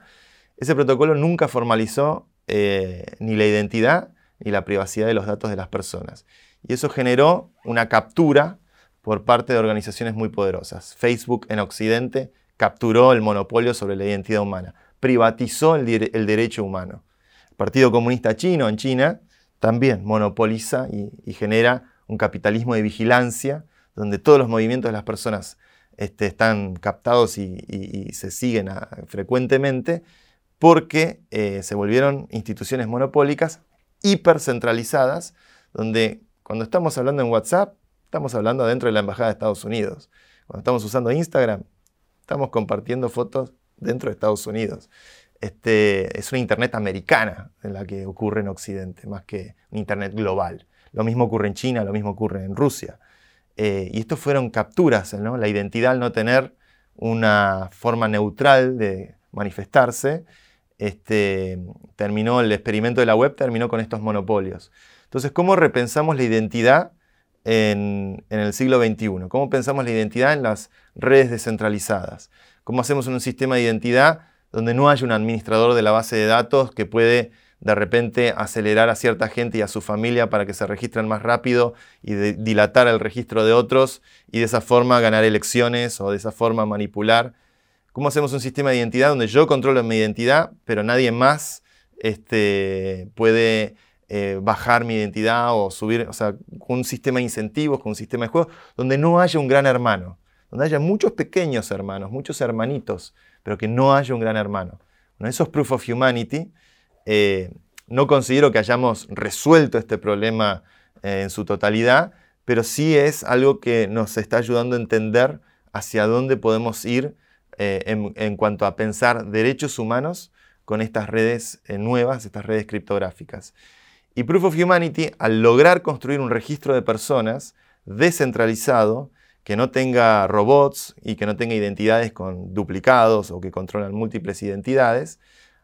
ese protocolo nunca formalizó eh, ni la identidad ni la privacidad de los datos de las personas. Y eso generó una captura por parte de organizaciones muy poderosas. Facebook en Occidente capturó el monopolio sobre la identidad humana, privatizó el, derecho humano. El Partido Comunista Chino en China también monopoliza y genera un capitalismo de vigilancia donde todos los movimientos de las personas este, están captados y, se siguen frecuentemente, porque eh, se volvieron instituciones monopólicas hipercentralizadas, donde cuando estamos hablando en WhatsApp, estamos hablando dentro de la Embajada de Estados Unidos. Cuando estamos usando Instagram, estamos compartiendo fotos dentro de Estados Unidos. Este, es una Internet americana en la que ocurre en Occidente, más que un Internet global. Lo mismo ocurre en China, lo mismo ocurre en Rusia. Eh, y esto fueron capturas, la identidad al no tener una forma neutral de manifestarse, este, terminó el experimento de la web, terminó con estos monopolios. Entonces, ¿cómo repensamos la identidad en, en, el siglo XXI? ¿Cómo pensamos la identidad en las redes descentralizadas? ¿Cómo hacemos un sistema de identidad donde no haya un administrador de la base de datos que puede de repente acelerar a cierta gente y a su familia para que se registren más rápido y dilatar el registro de otros y de esa forma ganar elecciones o de esa forma manipular. ¿Cómo hacemos un sistema de identidad donde yo controlo mi identidad, pero nadie más este, puede eh, bajar mi identidad o subir, o sea, con un sistema de incentivos, con un sistema de juegos, donde no haya un gran hermano, donde haya muchos pequeños hermanos, muchos hermanitos, pero que no haya un gran hermano. Eso es proof of humanity eh, no considero que hayamos resuelto este problema eh, en su totalidad, pero sí es algo que nos está ayudando a entender hacia dónde podemos ir eh, en, cuanto a pensar derechos humanos con estas redes nuevas, estas redes criptográficas. Y Proof of Humanity, al lograr construir un registro de personas descentralizado, que no tenga robots y que no tenga identidades con duplicados o que controlan múltiples identidades,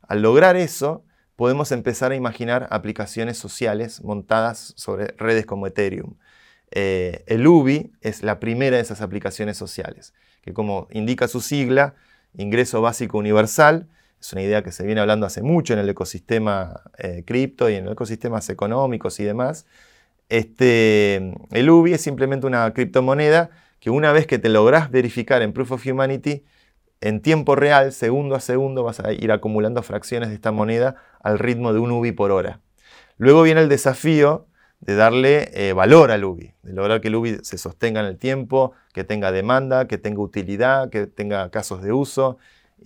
al lograr eso, podemos empezar a imaginar aplicaciones sociales montadas sobre redes como Ethereum. Eh, el UBI es la primera de esas aplicaciones sociales, que como indica su sigla, ingreso básico universal, es una idea que se viene hablando hace mucho en el ecosistema eh, cripto y en los ecosistemas económicos y demás. Este, el UBI es simplemente una criptomoneda que una vez que te lográs verificar en Proof of Humanity, en tiempo real, segundo a segundo, vas a ir acumulando fracciones de esta moneda al ritmo de un UBI por hora. Luego viene el desafío de darle eh, valor al UBI, de lograr que el UBI se sostenga en el tiempo, que tenga demanda, que tenga utilidad, que tenga casos de uso.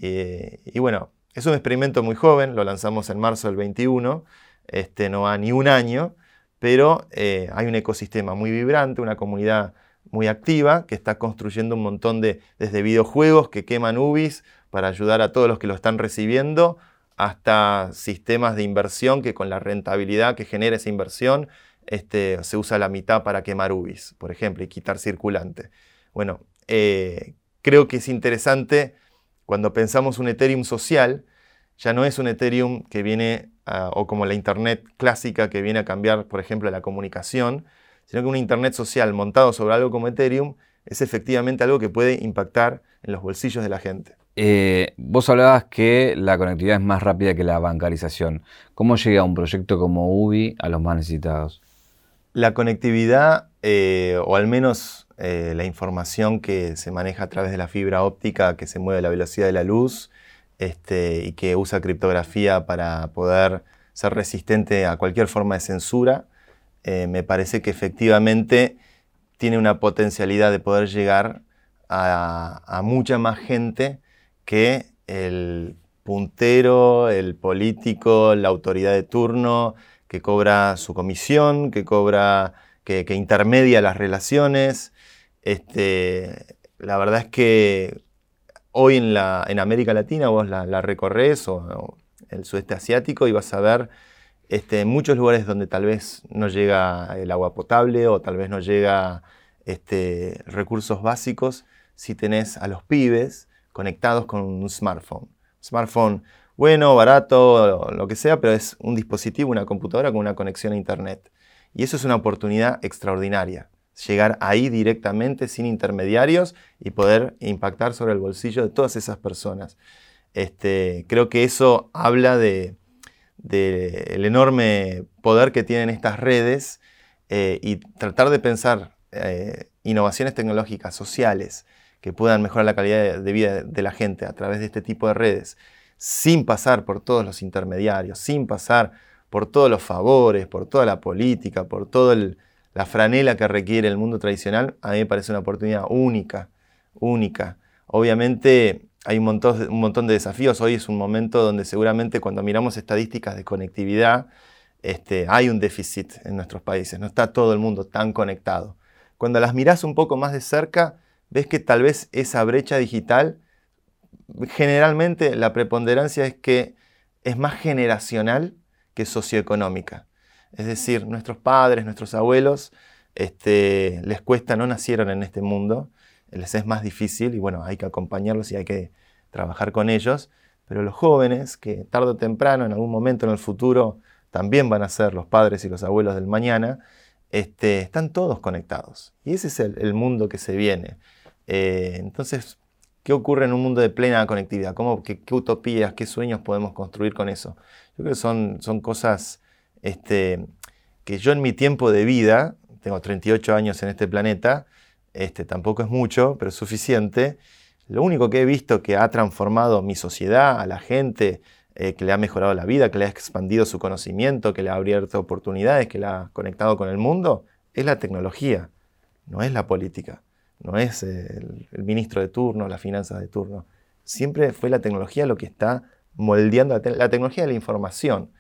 Eh, y bueno, es un experimento muy joven, lo lanzamos en marzo del 21, este, no ha ni un año, pero eh, hay un ecosistema muy vibrante, una comunidad muy activa que está construyendo un montón de, desde videojuegos que queman UBIs para ayudar a todos los que lo están recibiendo, hasta sistemas de inversión que con la rentabilidad que genera esa inversión este, se usa la mitad para quemar UBIs, por ejemplo, y quitar circulante. Bueno, eh, creo que es interesante cuando pensamos un Ethereum social, ya no es un Ethereum que viene, o como la Internet clásica que viene a cambiar, por ejemplo, la comunicación, sino que un Internet social montado sobre algo como Ethereum es efectivamente algo que puede impactar en los bolsillos de la gente. Eh, vos hablabas que la conectividad es más rápida que la bancarización. ¿Cómo llega un proyecto como UBI a los más necesitados? La conectividad, eh, o al menos eh, la información que se maneja a través de la fibra óptica que se mueve a la velocidad de la luz este, y que usa criptografía para poder ser resistente a cualquier forma de censura, eh, me parece que efectivamente tiene una potencialidad de poder llegar a, mucha más gente que el puntero, el político, la autoridad de turno, que cobra su comisión, que cobra, que, intermedia las relaciones. Este, la verdad es que hoy en, América Latina vos la, la recorres o, el sudeste asiático y vas a ver este, en muchos lugares donde tal vez no llega el agua potable o tal vez no llega este, recursos básicos, si tenés a los pibes conectados con un smartphone. Smartphone bueno, barato, lo que sea, pero es un dispositivo, una computadora con una conexión a Internet. Y eso es una oportunidad extraordinaria. Llegar ahí directamente sin intermediarios y poder impactar sobre el bolsillo de todas esas personas. Este, creo que eso habla de, del enorme poder que tienen estas redes eh, y tratar de pensar eh, innovaciones tecnológicas, sociales, que puedan mejorar la calidad de vida de la gente a través de este tipo de redes, sin pasar por todos los intermediarios, sin pasar por todos los favores, por toda la política, por toda la franela que requiere el mundo tradicional, a mí me parece una oportunidad única, única. Obviamente hay un montón, de desafíos. Hoy es un momento donde seguramente cuando miramos estadísticas de conectividad, este, hay un déficit en nuestros países. No está todo el mundo tan conectado. Cuando las miras un poco más de cerca, ves que tal vez esa brecha digital, generalmente la preponderancia es que es más generacional que socioeconómica. Es decir, nuestros padres, nuestros abuelos, este, les cuesta, no nacieron en este mundo, les es más difícil y bueno, hay que acompañarlos y hay que trabajar con ellos. Pero los jóvenes, que tarde o temprano, en algún momento en el futuro, también van a ser los padres y los abuelos del mañana, este, están todos conectados. Y ese es el, mundo que se viene. Eh, entonces, ¿qué ocurre en un mundo de plena conectividad? ¿Cómo, qué, utopías, qué sueños podemos construir con eso? Yo creo que son, son cosas este, que yo en mi tiempo de vida, tengo 38 años en este planeta, este, tampoco es mucho, pero es suficiente. Lo único que he visto que ha transformado mi sociedad, a la gente, eh, que le ha mejorado la vida, que le ha expandido su conocimiento, que le ha abierto oportunidades, que le ha conectado con el mundo, es la tecnología, no es la política, no es el, ministro de turno, las finanzas de turno. Siempre fue la tecnología lo que está moldeando la, tecnología de la información.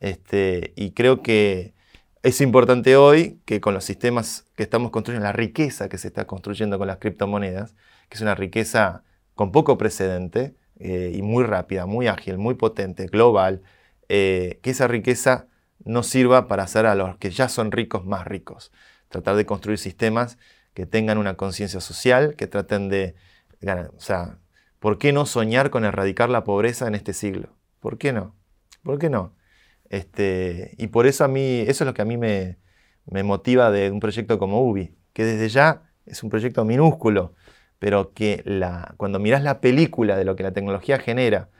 Este, y creo que es importante hoy que con los sistemas que estamos construyendo, la riqueza que se está construyendo con las criptomonedas, que es una riqueza con poco precedente eh, y muy rápida, muy ágil, muy potente, global, eh, que esa riqueza no sirva para hacer a los que ya son ricos más ricos. Tratar de construir sistemas que tengan una conciencia social, que traten de... O sea, ¿por qué no soñar con erradicar la pobreza en este siglo? ¿Por qué no? ¿Por qué no? Este, y por eso a mí, eso es lo que a mí me, motiva de un proyecto como UBI, que desde ya es un proyecto minúsculo, pero que cuando miras la película de lo que la tecnología genera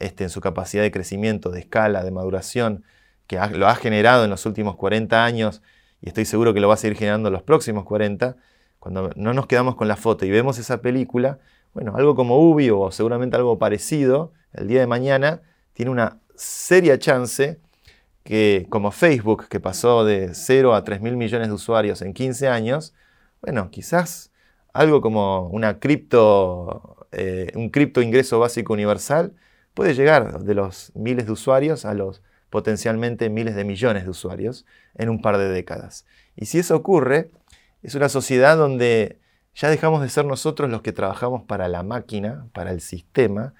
este, en su capacidad de crecimiento, de escala, de maduración, que lo ha generado en los últimos 40 años, y estoy seguro que lo va a seguir generando en los próximos 40, cuando no nos quedamos con la foto y vemos esa película, bueno, algo como UBI o seguramente algo parecido, el día de mañana, tiene una seria chance que, como Facebook, que pasó de 0 a 3 mil millones de usuarios en 15 años, bueno, quizás algo como una cripto, eh, un cripto ingreso básico universal puede llegar de los miles de usuarios a los potencialmente miles de millones de usuarios en un par de décadas. Y si eso ocurre, es una sociedad donde ya dejamos de ser nosotros los que trabajamos para la máquina, para el sistema,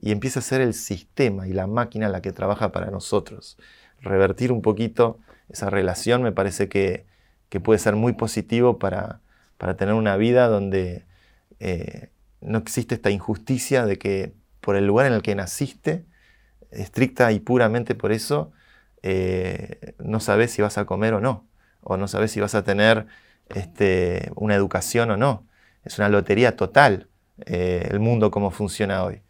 y empieza a ser el sistema y la máquina la que trabaja para nosotros. Revertir un poquito esa relación me parece que, puede ser muy positivo para, tener una vida donde eh, no existe esta injusticia de que por el lugar en el que naciste, estricta y puramente por eso, eh, no sabes si vas a comer o no, o no sabes si vas a tener este, una educación o no. Es una lotería total eh, el mundo como funciona hoy.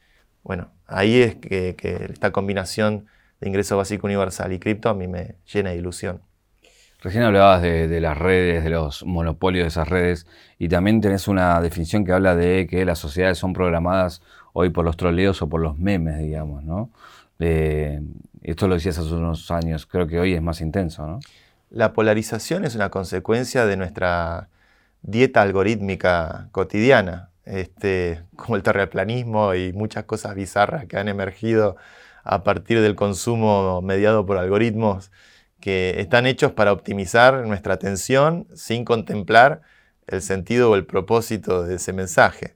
Bueno, ahí es que, esta combinación de ingreso básico universal y cripto a mí me llena de ilusión. Recién hablabas de, las redes, de los monopolios de esas redes, y también tenés una definición que habla de que las sociedades son programadas hoy por los troleos o por los memes, digamos, ¿no? esto lo decías hace unos años, creo que hoy es más intenso, ¿no? La polarización es una consecuencia de nuestra dieta algorítmica cotidiana, este, como el terraplanismo y muchas cosas bizarras que han emergido a partir del consumo mediado por algoritmos que están hechos para optimizar nuestra atención sin contemplar el sentido o el propósito de ese mensaje.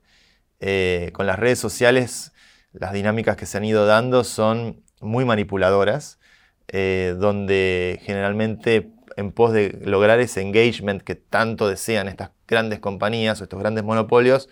Eh, con las redes sociales, las dinámicas que se han ido dando son muy manipuladoras, eh, donde generalmente en pos de lograr ese engagement que tanto desean estas grandes compañías o estos grandes monopolios,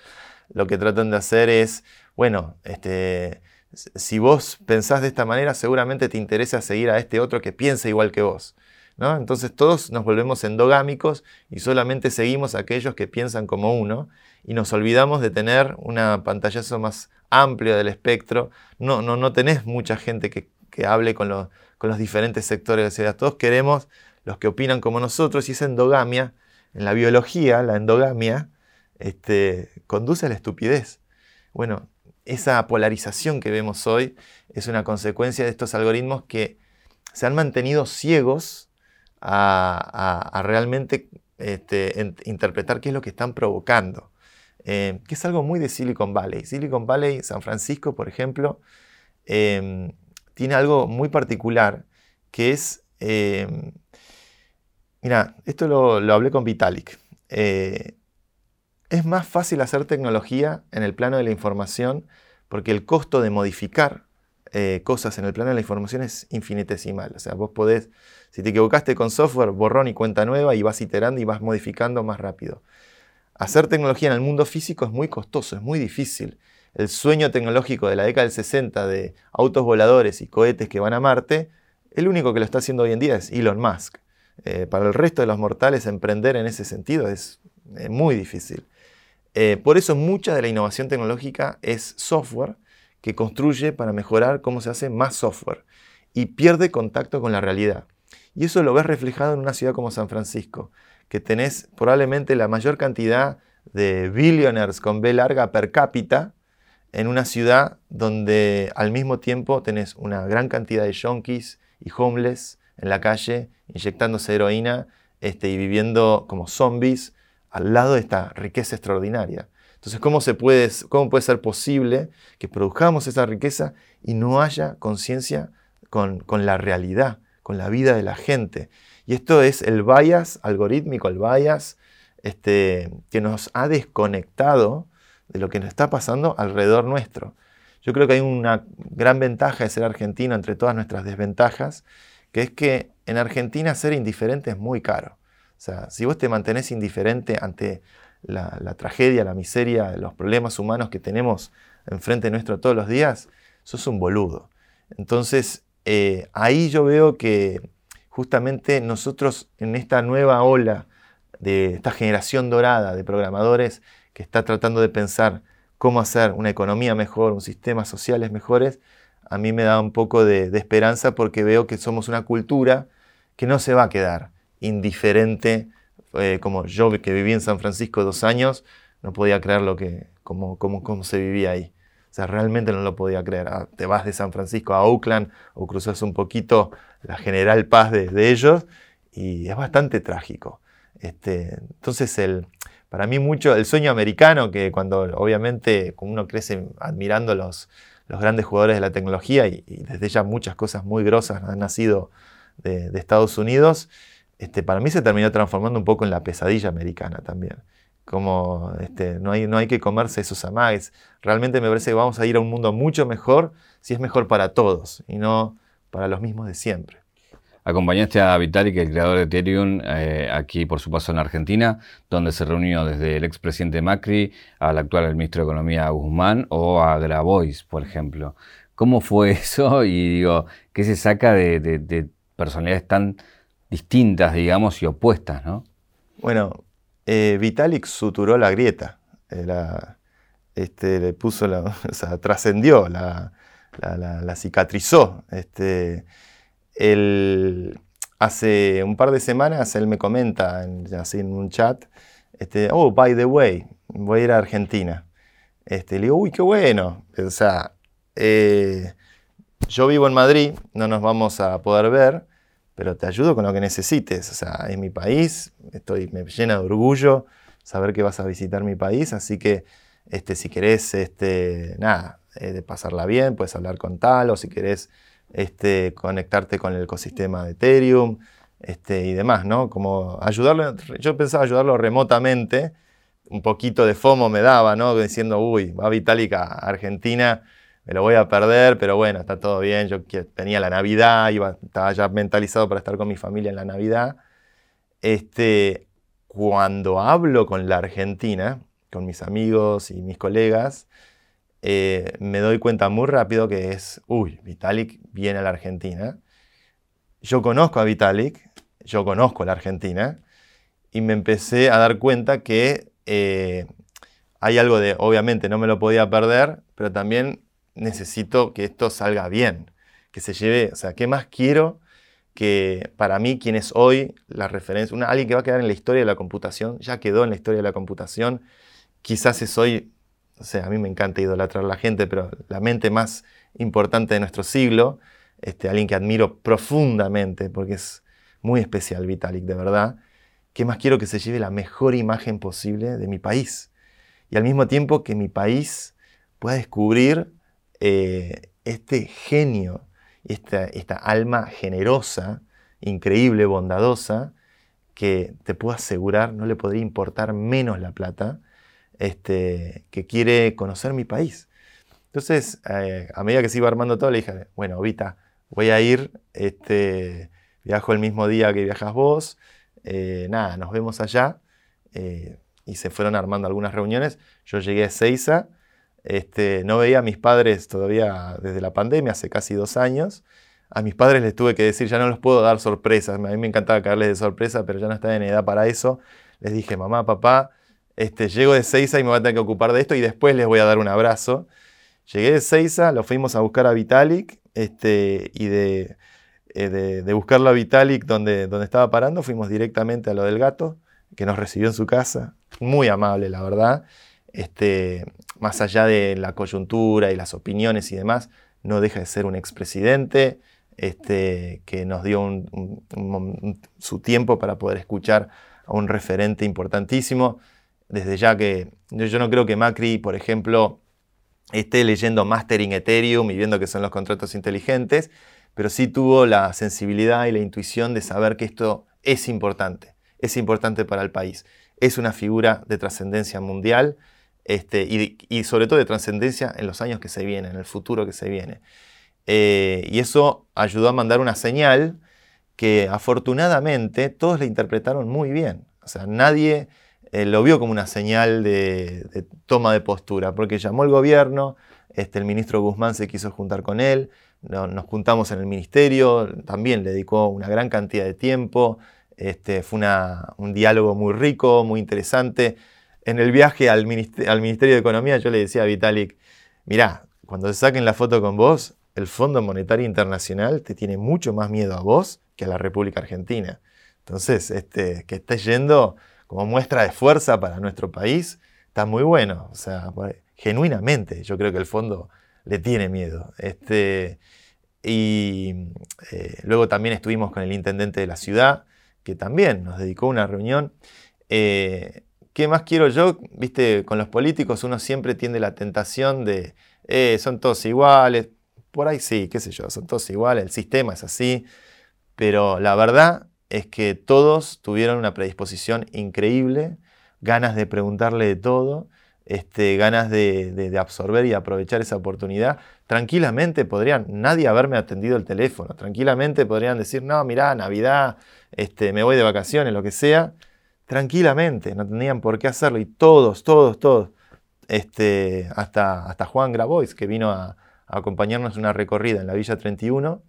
lo que tratan de hacer es, bueno, este, si vos pensás de esta manera, seguramente te interesa seguir a este otro que piensa igual que vos. ¿no? Entonces todos nos volvemos endogámicos y solamente seguimos a aquellos que piensan como uno y nos olvidamos de tener una pantallazo más amplio del espectro. No, no, no tenés mucha gente que, hable con, los diferentes sectores de la sociedad. Todos queremos los que opinan como nosotros y esa endogamia, en la biología, la endogamia, este, conduce a la estupidez. Bueno, esa polarización que vemos hoy es una consecuencia de estos algoritmos que se han mantenido ciegos a, realmente este, interpretar qué es lo que están provocando. Eh, que es algo muy de Silicon Valley. Silicon Valley, San Francisco, por ejemplo, em, tiene algo muy particular que es em, Mira, esto lo, hablé con Vitalik. Es más fácil hacer tecnología en el plano de la información porque el costo de modificar eh, cosas en el plano de la información es infinitesimal. O sea, vos podés, si te equivocaste con software, borrón y cuenta nueva y vas iterando y vas modificando más rápido. Hacer tecnología en el mundo físico es muy costoso, es muy difícil. El sueño tecnológico de la década del 60 de autos voladores y cohetes que van a Marte, el único que lo está haciendo hoy en día es Elon Musk. Eh, para el resto de los mortales emprender en ese sentido es eh, muy difícil. Eh, por eso mucha de la innovación tecnológica es software que construye para mejorar cómo se hace más software y pierde contacto con la realidad. Y eso lo ves reflejado en una ciudad como San Francisco, que tenés probablemente la mayor cantidad de billionaires con B larga per cápita en una ciudad donde al mismo tiempo tenés una gran cantidad de junkies y homeless en la calle inyectándose heroína este, y viviendo como zombies al lado de esta riqueza extraordinaria. Entonces, ¿cómo, se puede, ¿cómo puede ser posible que produzcamos esa riqueza y no haya conciencia con, la realidad, con la vida de la gente? Y esto es el bias algorítmico, el bias este, que nos ha desconectado de lo que nos está pasando alrededor nuestro. Yo creo que hay una gran ventaja de ser argentino entre todas nuestras desventajas, que es que en Argentina ser indiferente es muy caro. O sea, si vos te mantenés indiferente ante la, tragedia, la miseria, los problemas humanos que tenemos enfrente nuestro todos los días, sos un boludo. Entonces, eh, ahí yo veo que justamente nosotros en esta nueva ola de esta generación dorada de programadores que está tratando de pensar cómo hacer una economía mejor, un sistema sociales mejores, a mí me da un poco de, esperanza porque veo que somos una cultura que no se va a quedar indiferente, eh, como yo que viví en San Francisco dos años, no podía creer lo que, cómo, cómo, se vivía ahí. O sea, realmente no lo podía creer. Ah, te vas de San Francisco a Oakland o cruzas un poquito la general paz de, ellos y es bastante trágico. Este, entonces, el, para mí mucho el sueño americano, que cuando obviamente uno crece admirando los, los grandes jugadores de la tecnología y, desde ya muchas cosas muy grosas han nacido de, Estados Unidos, este, para mí se terminó transformando un poco en la pesadilla americana también. Como este, no, hay, no hay que comerse esos amagues. Realmente me parece que vamos a ir a un mundo mucho mejor si es mejor para todos y no para los mismos de siempre. Acompañaste a Vitalik, el creador de Ethereum, eh, aquí por su paso en Argentina, donde se reunió desde el expresidente Macri al actual ministro de Economía Guzmán o a Grabois, por ejemplo. ¿Cómo fue eso? Y digo, ¿qué se saca de, personalidades tan distintas, digamos, y opuestas, no? Bueno, eh, Vitalik suturó la grieta, eh, este, le puso la, o sea, trascendió, la, la, cicatrizó. Este, hace un par de semanas él me comenta así en un chat, este, oh, by the way, voy a ir a Argentina. Este, le digo, uy, qué bueno. O sea, eh, yo vivo en Madrid, no nos vamos a poder ver, pero te ayudo con lo que necesites. O sea, es mi país, estoy, me llena de orgullo saber que vas a visitar mi país, así que este, si querés, este, nada, eh, de pasarla bien, puedes hablar con tal, o si querés este, conectarte con el ecosistema de Ethereum este, y demás, ¿no? Como ayudarlo, yo pensaba ayudarlo remotamente, un poquito de FOMO me daba, ¿no? Diciendo, uy, va Vitalik a Argentina, me lo voy a perder, pero bueno, está todo bien, yo tenía la Navidad, iba, estaba ya mentalizado para estar con mi familia en la Navidad. Este, cuando hablo con la Argentina, con mis amigos y mis colegas, eh, me doy cuenta muy rápido que es, uy, Vitalik viene a la Argentina. Yo conozco a Vitalik, yo conozco la Argentina, y me empecé a dar cuenta que eh, hay algo de, obviamente no me lo podía perder, pero también necesito que esto salga bien, que se lleve, o sea, ¿qué más quiero que para mí quien es hoy la referencia, una, alguien que va a quedar en la historia de la computación, ya quedó en la historia de la computación, quizás es hoy o sea, a mí me encanta idolatrar a la gente, pero la mente más importante de nuestro siglo, este, alguien que admiro profundamente, porque es muy especial Vitalik, de verdad, ¿qué más quiero que se lleve la mejor imagen posible de mi país? Y al mismo tiempo que mi país pueda descubrir eh, este genio, esta, esta alma generosa, increíble, bondadosa, que te puedo asegurar no le podría importar menos la plata este, que quiere conocer mi país. Entonces, eh, a medida que se iba armando todo, le dije, bueno, Vita, voy a ir, este, viajo el mismo día que viajas vos, eh, nada, nos vemos allá. Y se fueron armando algunas reuniones. Yo llegué a Seiza, este, no veía a mis padres todavía desde la pandemia, hace casi dos años. A mis padres les tuve que decir, ya no los puedo dar sorpresas. A mí me encantaba caerles de sorpresa, pero ya no están en edad para eso. Les dije, mamá, papá, este, llego de Seiza y me voy a tener que ocupar de esto y después les voy a dar un abrazo. Llegué de Seiza, lo fuimos a buscar a Vitalik este, y de, eh, de, buscarlo a Vitalik donde, donde estaba parando, fuimos directamente a lo del gato, que nos recibió en su casa. Muy amable, la verdad. Este, más allá de la coyuntura y las opiniones y demás, no deja de ser un expresidente este, que nos dio su tiempo para poder escuchar a un referente importantísimo desde ya que yo no creo que Macri, por ejemplo, esté leyendo Mastering Ethereum y viendo que son los contratos inteligentes, pero sí tuvo la sensibilidad y la intuición de saber que esto es importante, es importante para el país. Es una figura de trascendencia mundial este, y, sobre todo de trascendencia en los años que se vienen, en el futuro que se viene. Eh, y eso ayudó a mandar una señal que afortunadamente todos le interpretaron muy bien. O sea, nadie eh, lo vio como una señal de, toma de postura, porque llamó el gobierno, este, el ministro Guzmán se quiso juntar con él, nos juntamos en el ministerio, también le dedicó una gran cantidad de tiempo, este, fue un diálogo muy rico, muy interesante. En el viaje al, Ministerio de Economía yo le decía a Vitalik, mirá, cuando se saquen la foto con vos, el Fondo Monetario Internacional te tiene mucho más miedo a vos que a la República Argentina. Entonces, este, que estés yendo como muestra de fuerza para nuestro país, está muy bueno. O sea, genuinamente, yo creo que el fondo le tiene miedo. Este, y eh, luego también estuvimos con el intendente de la ciudad, que también nos dedicó una reunión. Eh, ¿Qué más quiero yo? Viste, con los políticos uno siempre tiene la tentación de, eh, son todos iguales. Por ahí sí, qué sé yo, son todos iguales, el sistema es así. Pero la verdad es que todos tuvieron una predisposición increíble, ganas de preguntarle de todo, este, ganas de, absorber y aprovechar esa oportunidad. Tranquilamente podrían, nadie haberme atendido el teléfono, tranquilamente podrían decir, no, mirá, Navidad, este, me voy de vacaciones, lo que sea. Tranquilamente, no tenían por qué hacerlo. Y todos, todos, todos, este, hasta, hasta Juan Grabois, que vino a, acompañarnos en una recorrida en la Villa 31,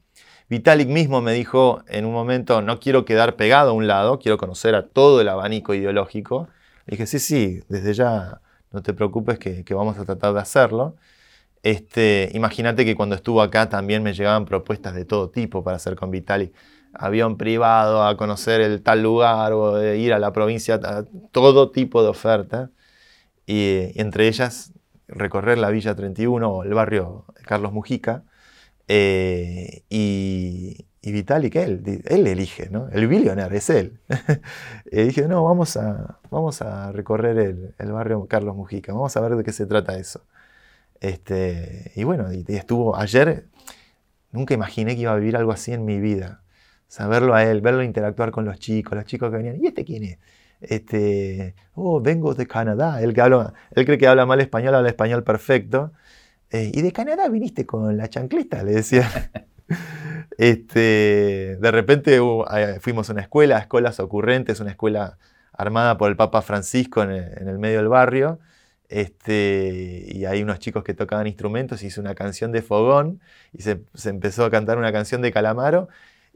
Vitalik mismo me dijo en un momento, no quiero quedar pegado a un lado, quiero conocer a todo el abanico ideológico. Le dije, sí, sí, desde ya no te preocupes que, vamos a tratar de hacerlo. Este, Imagínate que cuando estuvo acá también me llegaban propuestas de todo tipo para hacer con Vitalik. Avión privado, a conocer el tal lugar o ir a la provincia, todo tipo de ofertas. Y, y, entre ellas recorrer la Villa 31 o el barrio Carlos Mujica eh, y, y, Vitalik, él, él elige, ¿no? El billionaire es él. y dije, no, vamos a, vamos a recorrer el, barrio Carlos Mujica, vamos a ver de qué se trata eso. Este, y bueno, y, estuvo ayer, nunca imaginé que iba a vivir algo así en mi vida. Saberlo a él, verlo interactuar con los chicos, los chicos que venían, ¿y este quién es? Este, oh, vengo de Canadá. Él, que habla, él cree que habla mal español, habla español perfecto. Eh, ¿Y de Canadá viniste con la chancleta? Le decía. este, de repente uh, fuimos a una escuela, Escuelas Ocurrentes, una escuela armada por el Papa Francisco en el, medio del barrio. Este, y hay unos chicos que tocaban instrumentos, hizo una canción de fogón y se, empezó a cantar una canción de Calamaro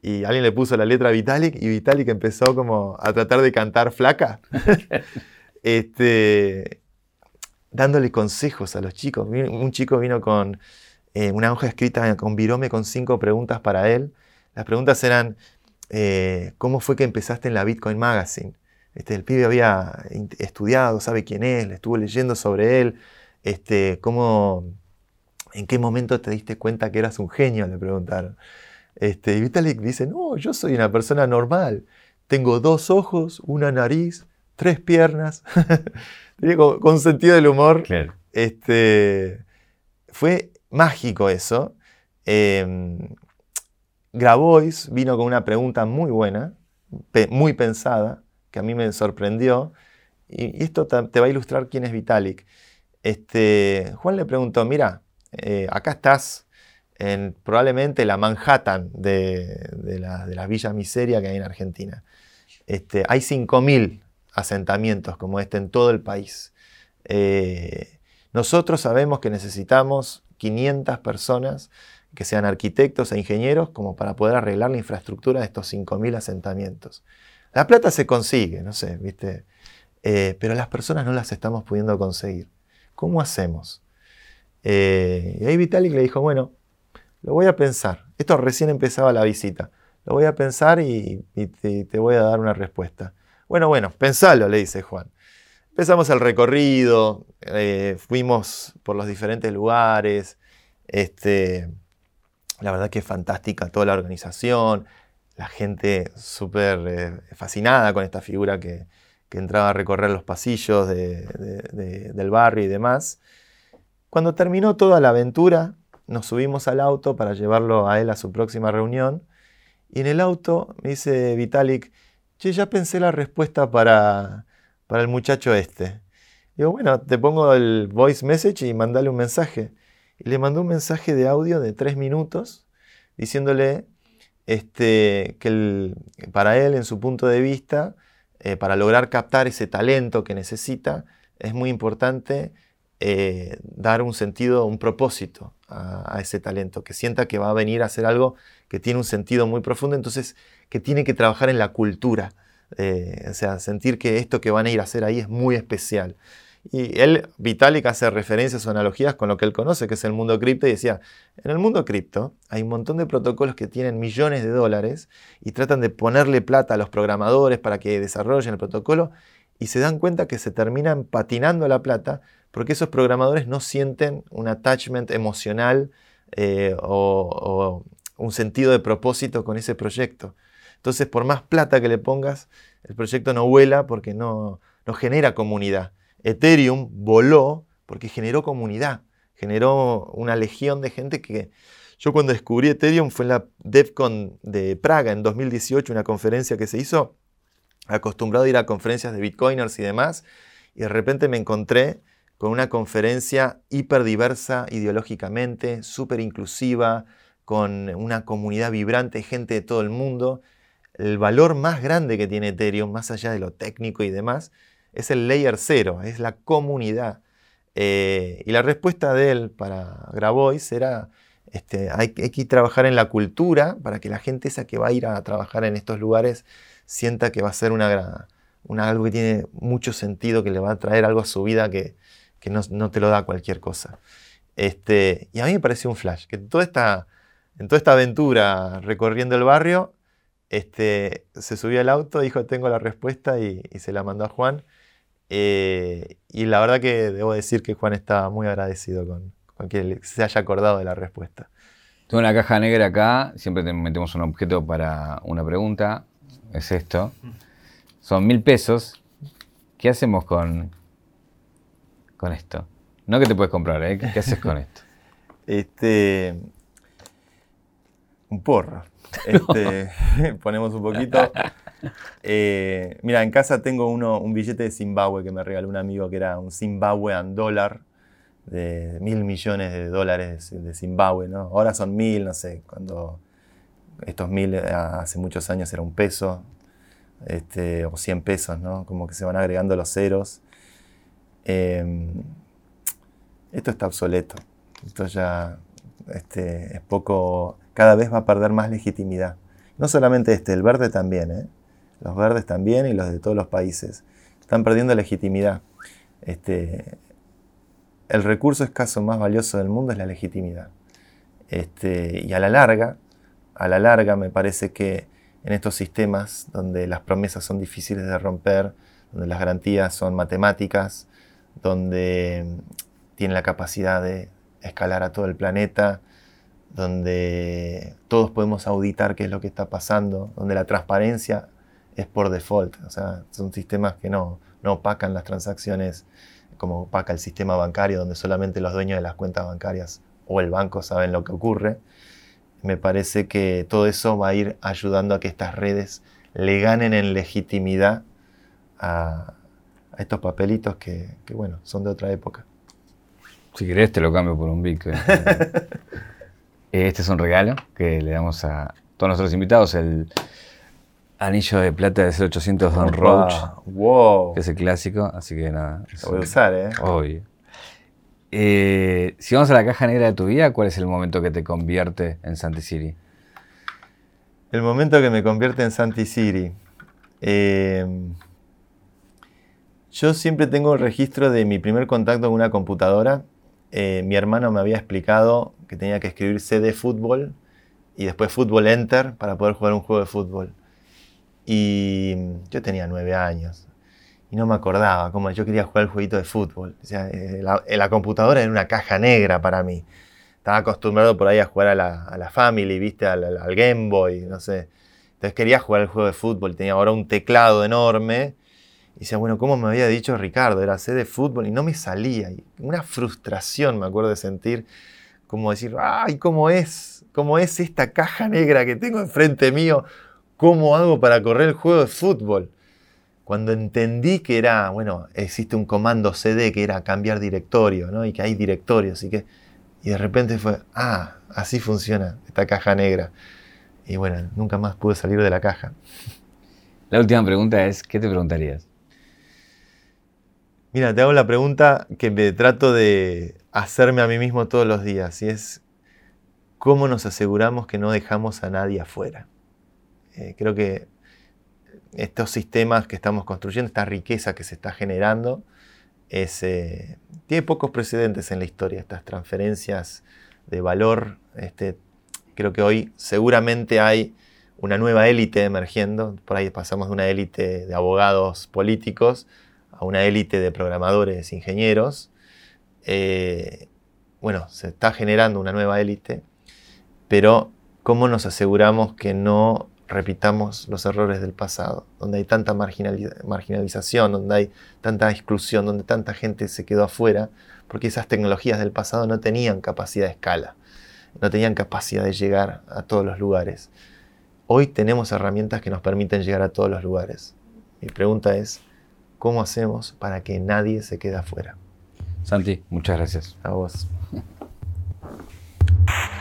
y alguien le puso la letra a Vitalik y Vitalik empezó como a tratar de cantar flaca. este, dándole consejos a los chicos. Un chico vino con eh, una hoja escrita con virome con cinco preguntas para él. Las preguntas eran, eh, ¿cómo fue que empezaste en la Bitcoin Magazine? Este, el pibe había estudiado, sabe quién es, le estuvo leyendo sobre él. Este, ¿cómo, ¿En qué momento te diste cuenta que eras un genio? Le preguntaron. Este, y Vitalik dice, no, yo soy una persona normal. Tengo dos ojos, una nariz, tres piernas. con, sentido del humor. Este, fue mágico eso. Eh, Grabois vino con una pregunta muy buena, muy pensada, que a mí me sorprendió. Y, esto te, va a ilustrar quién es Vitalik. Este, Juan le preguntó, mira, eh, acá estás en probablemente la Manhattan de, la, de villa miseria que hay en Argentina. Este, hay 5.000 asentamientos como este en todo el país. Eh, nosotros sabemos que necesitamos 500 personas que sean arquitectos e ingenieros como para poder arreglar la infraestructura de estos 5.000 asentamientos. La plata se consigue, no sé, ¿viste? Eh, pero las personas no las estamos pudiendo conseguir. ¿Cómo hacemos? Eh, y ahí Vitalik le dijo, bueno, lo voy a pensar. Esto recién empezaba la visita. Lo voy a pensar y, te, voy a dar una respuesta. Bueno, bueno, pensalo, le dice Juan. Empezamos el recorrido, eh, fuimos por los diferentes lugares. Este, la verdad que es fantástica toda la organización, la gente súper eh, fascinada con esta figura que, entraba a recorrer los pasillos del barrio y demás. Cuando terminó toda la aventura, nos subimos al auto para llevarlo a él a su próxima reunión. Y en el auto me dice Vitalik, che, ya pensé la respuesta para, para el muchacho este. Digo, bueno, te pongo el voice message y mandale un mensaje. Y le mandó un mensaje de audio de tres minutos diciéndole, este, que para él, en su punto de vista, eh, para lograr captar ese talento que necesita, es muy importante eh, dar un sentido, un propósito a, ese talento, que sienta que va a venir a hacer algo que tiene un sentido muy profundo, entonces que tiene que trabajar en la cultura, eh, o sea, sentir que esto que van a ir a hacer ahí es muy especial. Y él, Vitalik, hace referencias o analogías con lo que él conoce, que es el mundo cripto, y decía, en el mundo cripto hay un montón de protocolos que tienen millones de dólares y tratan de ponerle plata a los programadores para que desarrollen el protocolo y se dan cuenta que se terminan patinando la plata porque esos programadores no sienten un attachment emocional eh, o, un sentido de propósito con ese proyecto. Entonces, por más plata que le pongas, el proyecto no vuela porque no, no genera comunidad. Ethereum voló porque generó comunidad, generó una legión de gente que... Yo cuando descubrí Ethereum fue en la DevCon de Praga en 2018, una conferencia que se hizo, acostumbrado a ir a conferencias de bitcoiners y demás, y de repente me encontré con una conferencia hiperdiversa ideológicamente, súper inclusiva, con una comunidad vibrante, gente de todo el mundo. El valor más grande que tiene Ethereum, más allá de lo técnico y demás, es el layer cero, es la comunidad. Eh, y la respuesta de él para Grabois era, este, hay, que trabajar en la cultura para que la gente esa que va a ir a trabajar en estos lugares sienta que va a ser una, algo que tiene mucho sentido, que le va a traer algo a su vida que, que no, te lo da cualquier cosa. Este, y a mí me pareció un flash, que toda esta, en toda esta aventura recorriendo el barrio, este, se subió al auto, dijo tengo la respuesta y, se la mandó a Juan. Eh, y la verdad que debo decir que Juan estaba muy agradecido con, con, que se haya acordado de la respuesta. Tengo una caja negra acá, siempre metemos un objeto para una pregunta, es esto. Son mil pesos. ¿Qué hacemos con, con esto? No que te puedes comprar, ¿eh? ¿Qué haces con esto? Este. Un porro. Este, ponemos un poquito. Eh, mira, en casa tengo uno, un billete de Zimbabue que me regaló un amigo que era un Zimbabwean dólar de mil millones de dólares de Zimbabue, ¿no? Ahora son mil, no sé, cuando estos mil eh, hace muchos años era un peso, este, o cien pesos, ¿no? Como que se van agregando los ceros. Em, esto está obsoleto. Esto ya este, es poco. Cada vez va a perder más legitimidad. No solamente este, el verde también, ¿eh? Los verdes también y los de todos los países. Están perdiendo legitimidad. Este, el recurso escaso más valioso del mundo es la legitimidad. Este, y a la larga, a la larga me parece que en estos sistemas donde las promesas son difíciles de romper, donde las garantías son matemáticas, donde tiene la capacidad de escalar a todo el planeta, donde todos podemos auditar qué es lo que está pasando, donde la transparencia es por default. O sea, son sistemas que no, no opacan las transacciones como opaca el sistema bancario, donde solamente los dueños de las cuentas bancarias o el banco saben lo que ocurre. Me parece que todo eso va a ir ayudando a que estas redes le ganen en legitimidad a, a estos papelitos que, bueno, son de otra época. Si querés te lo cambio por un Bitcoin. este es un regalo que le damos a todos nuestros invitados, el anillo de plata de 0800 Don Roach, wow. que es el clásico, así que nada. Lo voy a usar, ¿eh? Obvio. Eh, si vamos a la caja negra de tu vida, ¿cuál es el momento que te convierte en Santi Siri? El momento que me convierte en Santi Siri. Eh, yo siempre tengo el registro de mi primer contacto con una computadora. Eh, mi hermano me había explicado que tenía que escribir CD fútbol y después fútbol enter para poder jugar un juego de fútbol. Y yo tenía nueve años y no me acordaba cómo yo quería jugar el jueguito de fútbol. Eh, la, computadora era una caja negra para mí. Estaba acostumbrado por ahí a jugar a la, Family, ¿viste? Al, al, Game Boy, no sé. Entonces quería jugar el juego de fútbol. Tenía ahora un teclado enorme y decía, bueno, ¿cómo me había dicho Ricardo? Era C de fútbol y no me salía. Una frustración me acuerdo de sentir, como decir, ay, ¿cómo es? ¿Cómo es esta caja negra que tengo enfrente mío? ¿Cómo hago para correr el juego de fútbol? Cuando entendí que era, bueno, existe un comando CD que era cambiar directorio, ¿no? Y que hay directorios y que... Y de repente fue, ah, así funciona esta caja negra. y bueno, nunca más pude salir de la caja. La última pregunta es, ¿qué te preguntarías? Mira, te hago la pregunta que me trato de hacerme a mí mismo todos los días, y es, ¿cómo nos aseguramos que no dejamos a nadie afuera? Eh, creo que estos sistemas que estamos construyendo, esta riqueza que se está generando, eh, tiene pocos precedentes en la historia, estas transferencias de valor. Este, creo que hoy seguramente hay una nueva élite emergiendo, por ahí pasamos de una élite de abogados políticos a una élite de programadores, ingenieros. Eh, bueno, se está generando una nueva élite, pero ¿cómo nos aseguramos que no repitamos los errores del pasado, donde hay tanta marginalización, donde hay tanta exclusión, donde tanta gente se quedó afuera, porque esas tecnologías del pasado no tenían capacidad de escala, no tenían capacidad de llegar a todos los lugares. Hoy tenemos herramientas que nos permiten llegar a todos los lugares. Mi pregunta es, cómo hacemos para que nadie se quede afuera. Santi, muchas gracias. A vos.